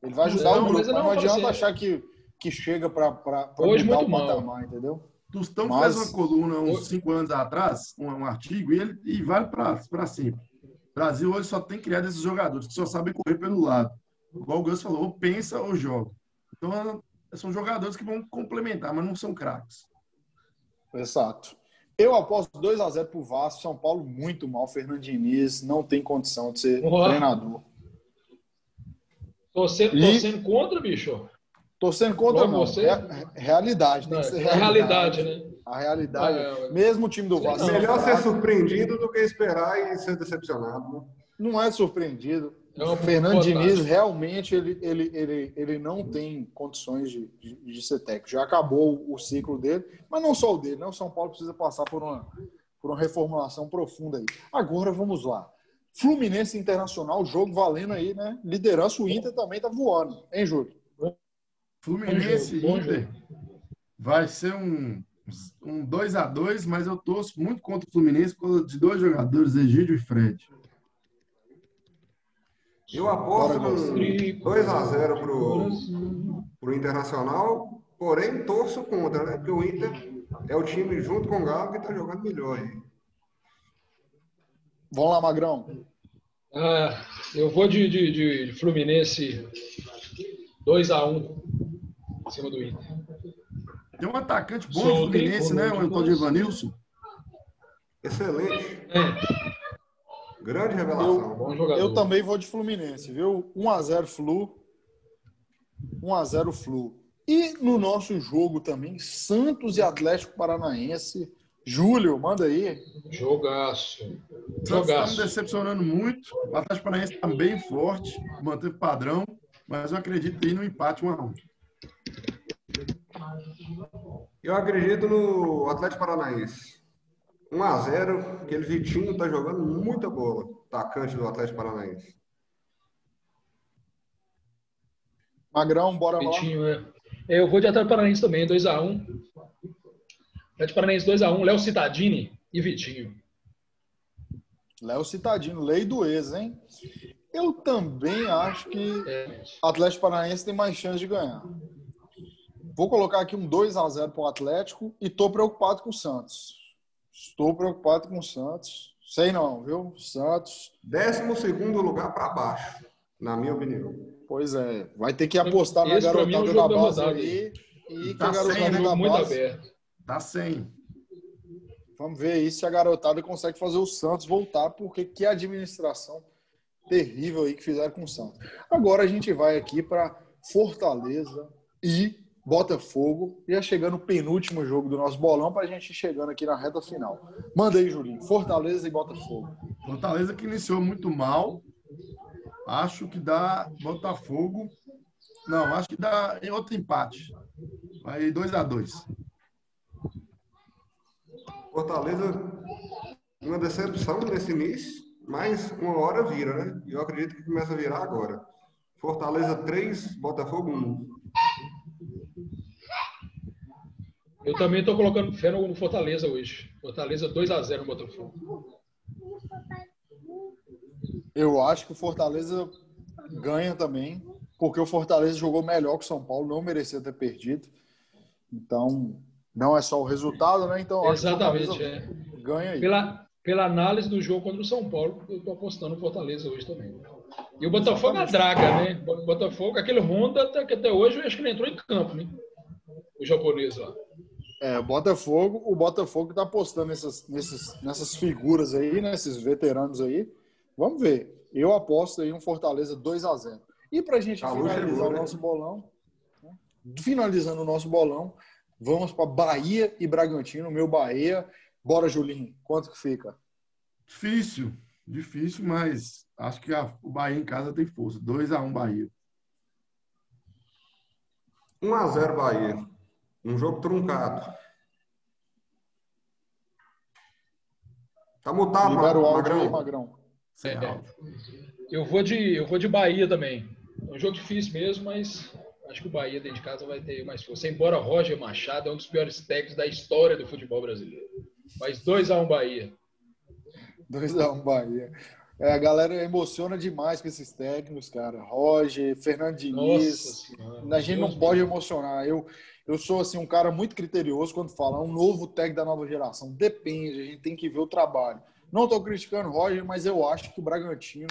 Ele vai ajudar não, o grupo, mas, não, não adianta achar que, que chega para mudar o patamar, entendeu? Tostão mas... fez uma coluna uns cinco anos atrás, um, um artigo, e, ele, e vale para sempre. O Brasil hoje só tem criado esses jogadores que só sabem correr pelo lado. Igual o Gus falou, ou pensa ou joga. Então, são jogadores que vão complementar, mas não são craques. Exato. Eu aposto 2 a 0 pro Vasco. São Paulo muito mal. Fernando Diniz não tem condição de ser treinador. Torcendo, e... torcendo contra, bicho? Torcendo contra, não. Você? É, realidade. Tem não, que ser é realidade. realidade, né? A realidade. Ah, é, Mesmo o time do Vasco. É melhor ser surpreendido do que esperar e ser decepcionado. Né? Não é surpreendido. Não, Fernando Diniz realmente ele, ele, ele, ele não tem condições de, de, de, ser técnico. Já acabou o ciclo dele, mas não só o dele, né? O São Paulo precisa passar por uma, por uma reformulação profunda aí. Agora vamos lá. Fluminense Internacional, jogo valendo aí, né? Liderança, o Inter também tá voando, hein, Júlio? Fluminense e Inter vai ser um, um 2 a 2 mas eu torço muito contra o Fluminense por causa de dois jogadores, Egídio e Fred. Eu aposto no 2x0 pro, pro Internacional, porém torço contra, né? Porque o Inter é o time junto com o Galo que está jogando melhor aí. Vamos lá, Magrão. Ah, eu vou de, de, de Fluminense 2x1 em cima do Inter. Tem um atacante bom do Fluminense, né? O Antônio Ivanilson. Excelente. É. Grande revelação. Eu, Bom jogador. eu também vou de Fluminense, viu? 1x0 Flu. 1x0 Flu. E no nosso jogo também, Santos e Atlético Paranaense. Júlio, manda aí. Jogaço. Jogaço. Está me decepcionando muito. O Atlético Paranaense está bem forte, manteve padrão, mas eu acredito aí no empate 1x1. Eu acredito no Atlético Paranaense. 1 a 0 aquele Vitinho tá jogando muita bola, atacante do Atlético Paranaense. Magrão, bora Vitinho, lá. É. Eu vou de Atlético Paranaense também, 2x1. Atlético Paranaense 2x1, Léo Citadini e Vitinho. Léo Citadino, lei do ex, hein? Eu também acho que é. Atlético Paranaense tem mais chance de ganhar. Vou colocar aqui um 2 a 0 para o Atlético e tô preocupado com o Santos. Estou preocupado com o Santos. Sei não, viu? Santos. Décimo segundo lugar para baixo, na minha opinião. Pois é. Vai ter que apostar Esse na garotada é da base aí. E tá que a garotada sem, da base. Aberto. Tá sem. Vamos ver aí se a garotada consegue fazer o Santos voltar, porque que administração terrível aí que fizeram com o Santos. Agora a gente vai aqui para Fortaleza e Botafogo, já chegando o penúltimo jogo do nosso bolão para a gente ir chegando aqui na reta final. Manda aí, Julinho. Fortaleza e Botafogo. Fortaleza que iniciou muito mal. Acho que dá Botafogo. Não, acho que dá em outro empate. Aí 2 a 2 Fortaleza, uma decepção nesse início, mas uma hora vira, né? E eu acredito que começa a virar agora. Fortaleza 3, Botafogo 1. Eu também estou colocando fé no Fortaleza hoje. Fortaleza 2 a 0 no Botafogo. Eu acho que o Fortaleza ganha também, porque o Fortaleza jogou melhor que o São Paulo, não merecia ter perdido. Então, não é só o resultado, né? Então, Exatamente, é. ganha aí. Pela, pela análise do jogo contra o São Paulo, eu estou apostando no Fortaleza hoje também. E o Botafogo é a draga, né? O Botafogo, aquele Honda que até hoje eu acho que ele entrou em campo, né? O japonês lá. É, o Botafogo, o Botafogo está apostando nessas, nessas, nessas figuras aí, nesses né? veteranos aí. Vamos ver. Eu aposto aí um Fortaleza 2 a 0 E para a gente Tá finalizar chegou, o né? nosso bolão, né? finalizando o nosso bolão, vamos para Bahia e Bragantino. Meu Bahia. Bora, Julinho. Quanto que fica? Difícil, difícil, mas acho que a- o Bahia em casa tem força. 2 a 1 Bahia. 1 a 0 Bahia. Um jogo truncado. Tá mutado, Libera o áudio aí, Magrão. Magrão. É. áudio. Eu vou de, eu vou de Bahia também. É um jogo difícil mesmo, mas acho que o Bahia dentro de casa vai ter mais força. Embora Roger Machado é um dos piores técnicos da história do futebol brasileiro. Mas 2x1 Bahia. 2x1 Bahia. É, a galera emociona demais com esses técnicos, cara. Roger, Fernando Nossa Diniz. Senhora. A gente não Deus pode me emocionar. Eu, eu sou assim um cara muito criterioso quando fala um novo técnico da nova geração. Depende, a gente tem que ver o trabalho. Não estou criticando o Roger, mas eu acho que o Bragantino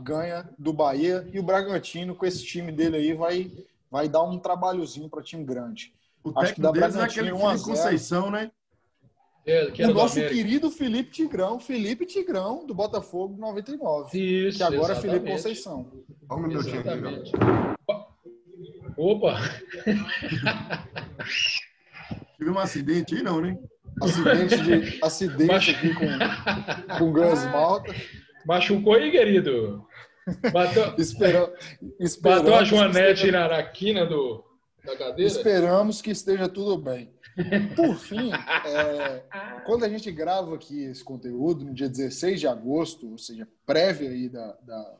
ganha do Bahia e o Bragantino com esse time dele aí vai vai dar um trabalhozinho para time grande. O Acho que dá deles é Bragantino aquele 1 a Felipe 0. Conceição, né? É, que O nosso querido Felipe Tigrão, Felipe Tigrão do Botafogo 99, Isso, que agora é Felipe exatamente. Conceição. Só um minutinho aqui, Exatamente. Opa! Tive um acidente aí, não, né? Acidente de acidente aqui com com Gus Malta. Machucou aí, querido. Bateu, Espera, esperamos, bateu a Joanete esteja- na, na quina do, da cadeira? esperamos que esteja tudo bem. Por fim, é, quando a gente grava aqui esse conteúdo, no dia 16 de agosto, ou seja, prévia aí da, da,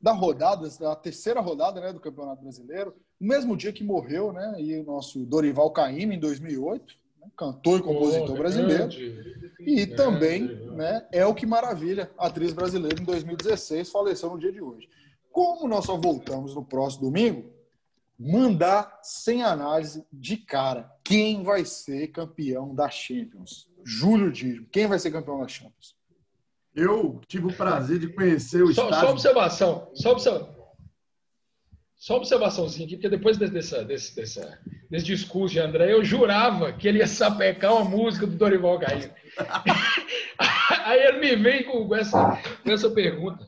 da rodada, da terceira rodada né, do Campeonato Brasileiro, no mesmo dia que morreu né, e o nosso Dorival Caymmi, em 2008, né, cantor e compositor Pô, brasileiro. grande. E Grande. também, né, é o que maravilha, atriz brasileira em 2016, faleceu no dia de hoje. Como nós só voltamos no próximo domingo, mandar sem análise de cara quem vai ser campeão da Champions. Júlio Dígio, quem vai ser campeão da Champions? Eu tive o prazer de conhecer o Só, só estádio. observação, só observação. Só observaçãozinha aqui, porque depois desse, dessa, desse, dessa, desse discurso de André, eu jurava que ele ia sapecar uma música do Dorival Caymmi. Aí ele me vem com essa, com essa pergunta.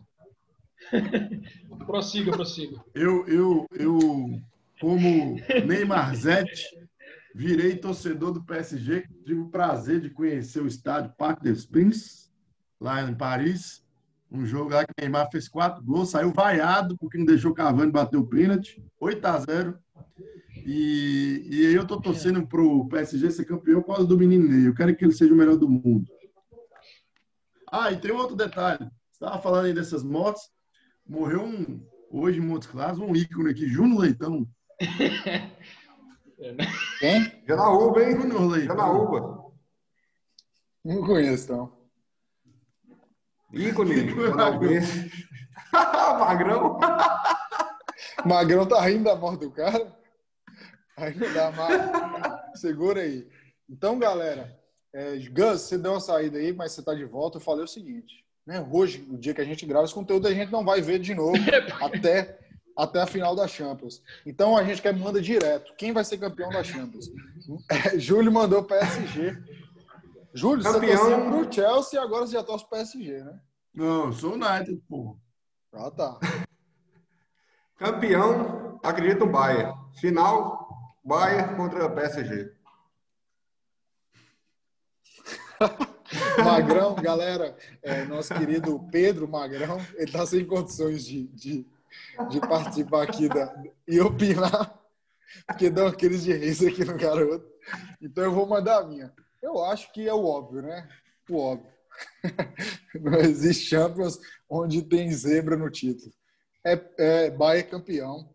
prossiga, prossiga. Eu, eu, eu, como Neymar Zete, virei torcedor do PSG. Tive o prazer de conhecer o estádio Parc des Princes, lá em Paris. Um jogo lá que o Neymar fez quatro gols, saiu vaiado porque não deixou o Cavani bater o pênalti. 8 a 0 E, e aí eu tô torcendo pro PSG ser campeão por causa do menino Ney. Eu quero que ele seja o melhor do mundo. Ah, e tem um outro detalhe. Você estava falando aí dessas motos. Morreu um, hoje em Montes Claros, um ícone aqui, Júnior Leitão. Quem? Janaúba, hein? Júnior Leitão. Janaúba. Não conheço, não. Ícone. Janaúbense. Magrão. Magrão tá rindo da morte do cara. Aí não dá mais. Segura aí. Então, galera, é, Gus, você deu uma saída aí, mas você tá de volta. Eu falei o seguinte, né? Hoje, o dia que a gente grava esse conteúdo, a gente não vai ver de novo até, até a final da Champions. Então, a gente quer manda direto. Quem vai ser campeão da Champions? É, Júlio mandou PSG. Júlio, Campeão- você torcia pro Chelsea e agora você já torce pro PSG, né? Não, sou United, pô. Ah, tá. Campeão, acredito no Bayern. Final, Bayern contra PSG. Magrão, galera, é, nosso querido Pedro Magrão, ele tá sem condições de, de, de participar aqui da, e opinar, porque dá uma crise de riso aqui no garoto. Então eu vou mandar a minha. Eu acho que é o óbvio, né? O óbvio. Não existe Champions onde tem zebra no título. É, é Bayern campeão.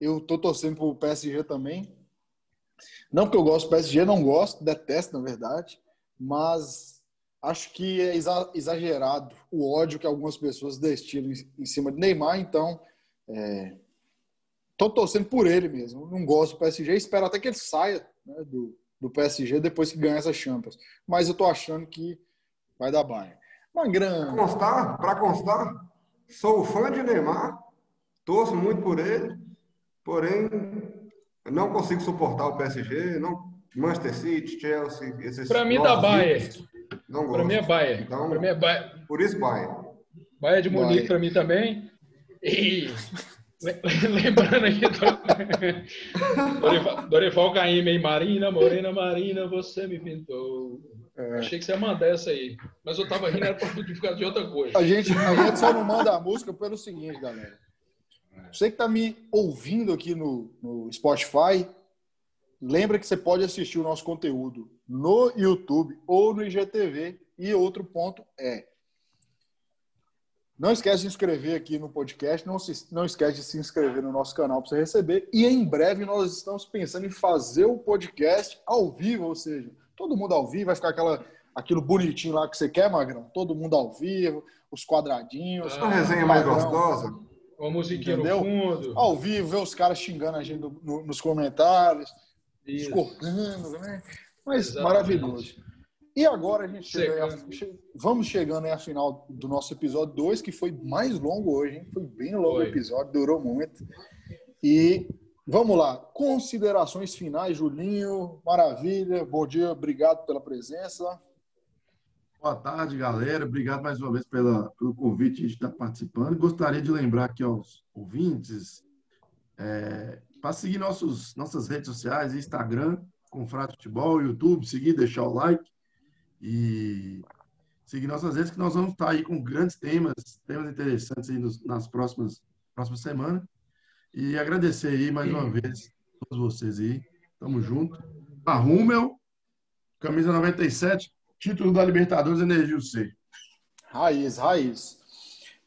Eu tô torcendo pro PSG também. Não que eu gosto do PSG, não gosto, detesto, na verdade. Mas acho que é exa- exagerado o ódio que algumas pessoas destilam em cima de Neymar. Então, é, tô torcendo por ele mesmo. Não gosto do PSG. Espero até que ele saia né, do, do PSG depois que ganhar essa Champions. Mas eu tô achando que vai dar Bayern. Magrão. Constar, para constar, sou fã de Neymar, torço muito por ele, porém não consigo suportar o PSG, não Manchester City, Chelsea, esses Pra mim, dá Bayern. Não gosto. Pra mim é Bayern. Então- Pra mim é Bayern. Por isso Bayern. Bayern de Munique pra mim também. E lembrando aqui do Dorival, Dorival Caymmi e Marina, Morena Marina, você me pintou. É. Achei que você ia mandar essa aí. Mas eu tava rindo, era pra ficar de outra coisa. A gente, a gente só não manda a música pelo seguinte, galera. Você que está me ouvindo aqui no, no Spotify, lembra que você pode assistir o nosso conteúdo no YouTube ou no IGTV. E outro ponto é, não esquece de se inscrever aqui no podcast, não, se, não esquece de se inscrever no nosso canal para você receber. E em breve nós estamos pensando em fazer o podcast ao vivo, ou seja, todo mundo ao vivo, vai ficar aquela, aquilo bonitinho lá que você quer, Magrão? Todo mundo ao vivo, os quadradinhos. Uma resenha mais gostosa. Uma musiquinha Entendeu? no fundo. Ao vivo, ver os caras xingando a gente no- no- nos comentários, Isso. escorcando, né? Mas Exatamente. maravilhoso. E agora a gente chega, che- vamos chegando aí à final do nosso episódio 2, que foi mais longo hoje, hein? Foi bem longo o episódio, durou muito. E vamos lá, considerações finais, Julinho, maravilha, bom dia, obrigado pela presença. Boa tarde, galera. Obrigado mais uma vez pela, pelo convite de estar participando. Gostaria de lembrar aqui aos ouvintes para seguir nossos, nossas redes sociais, Instagram, Confrade Futebol, YouTube, seguir, deixar o like e seguir nossas redes, que nós vamos estar aí com grandes temas, temas interessantes aí nos- nas próximas, próximas semanas. E agradecer aí mais uma vez a todos vocês aí. Tamo junto. A Rummel, camisa 97, título da Libertadores Energia C. Raiz, raiz.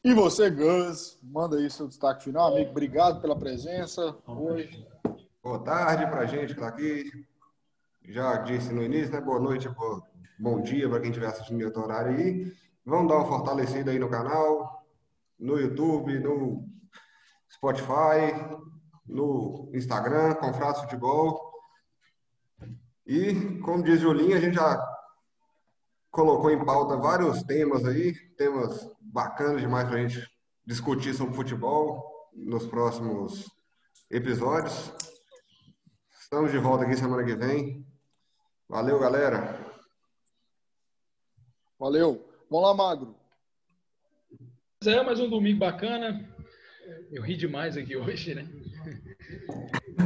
E você, Gus, manda aí seu destaque final, amigo. Obrigado pela presença hoje. Boa tarde para a gente que está aqui. Já disse no início, né? Boa noite, boa- bom dia para quem estiver assistindo outro horário aí. Vamos dar uma fortalecida aí no canal, no YouTube, no Spotify, no Instagram, Confratos Futebol. E, como diz Julinho, a gente já colocou em pauta vários temas aí, temas bacanas demais para a gente discutir sobre futebol nos próximos episódios. Estamos de volta aqui semana que vem. Valeu, galera. Valeu. Vamos lá, Magro. É, mais um domingo bacana. Eu ri demais aqui hoje, né?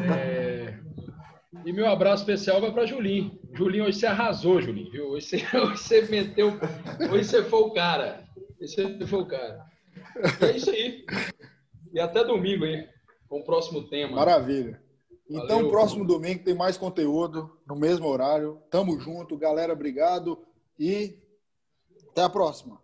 É, E meu abraço especial vai para Julinho. Julinho, hoje você arrasou, Julinho. Viu? Hoje, você, hoje você meteu. Hoje você foi o cara. Hoje você foi o cara. E é isso aí. E até domingo aí, com o próximo tema. Maravilha. Então, Valeu. próximo domingo tem mais conteúdo no mesmo horário. Tamo junto, galera. Obrigado e até a próxima.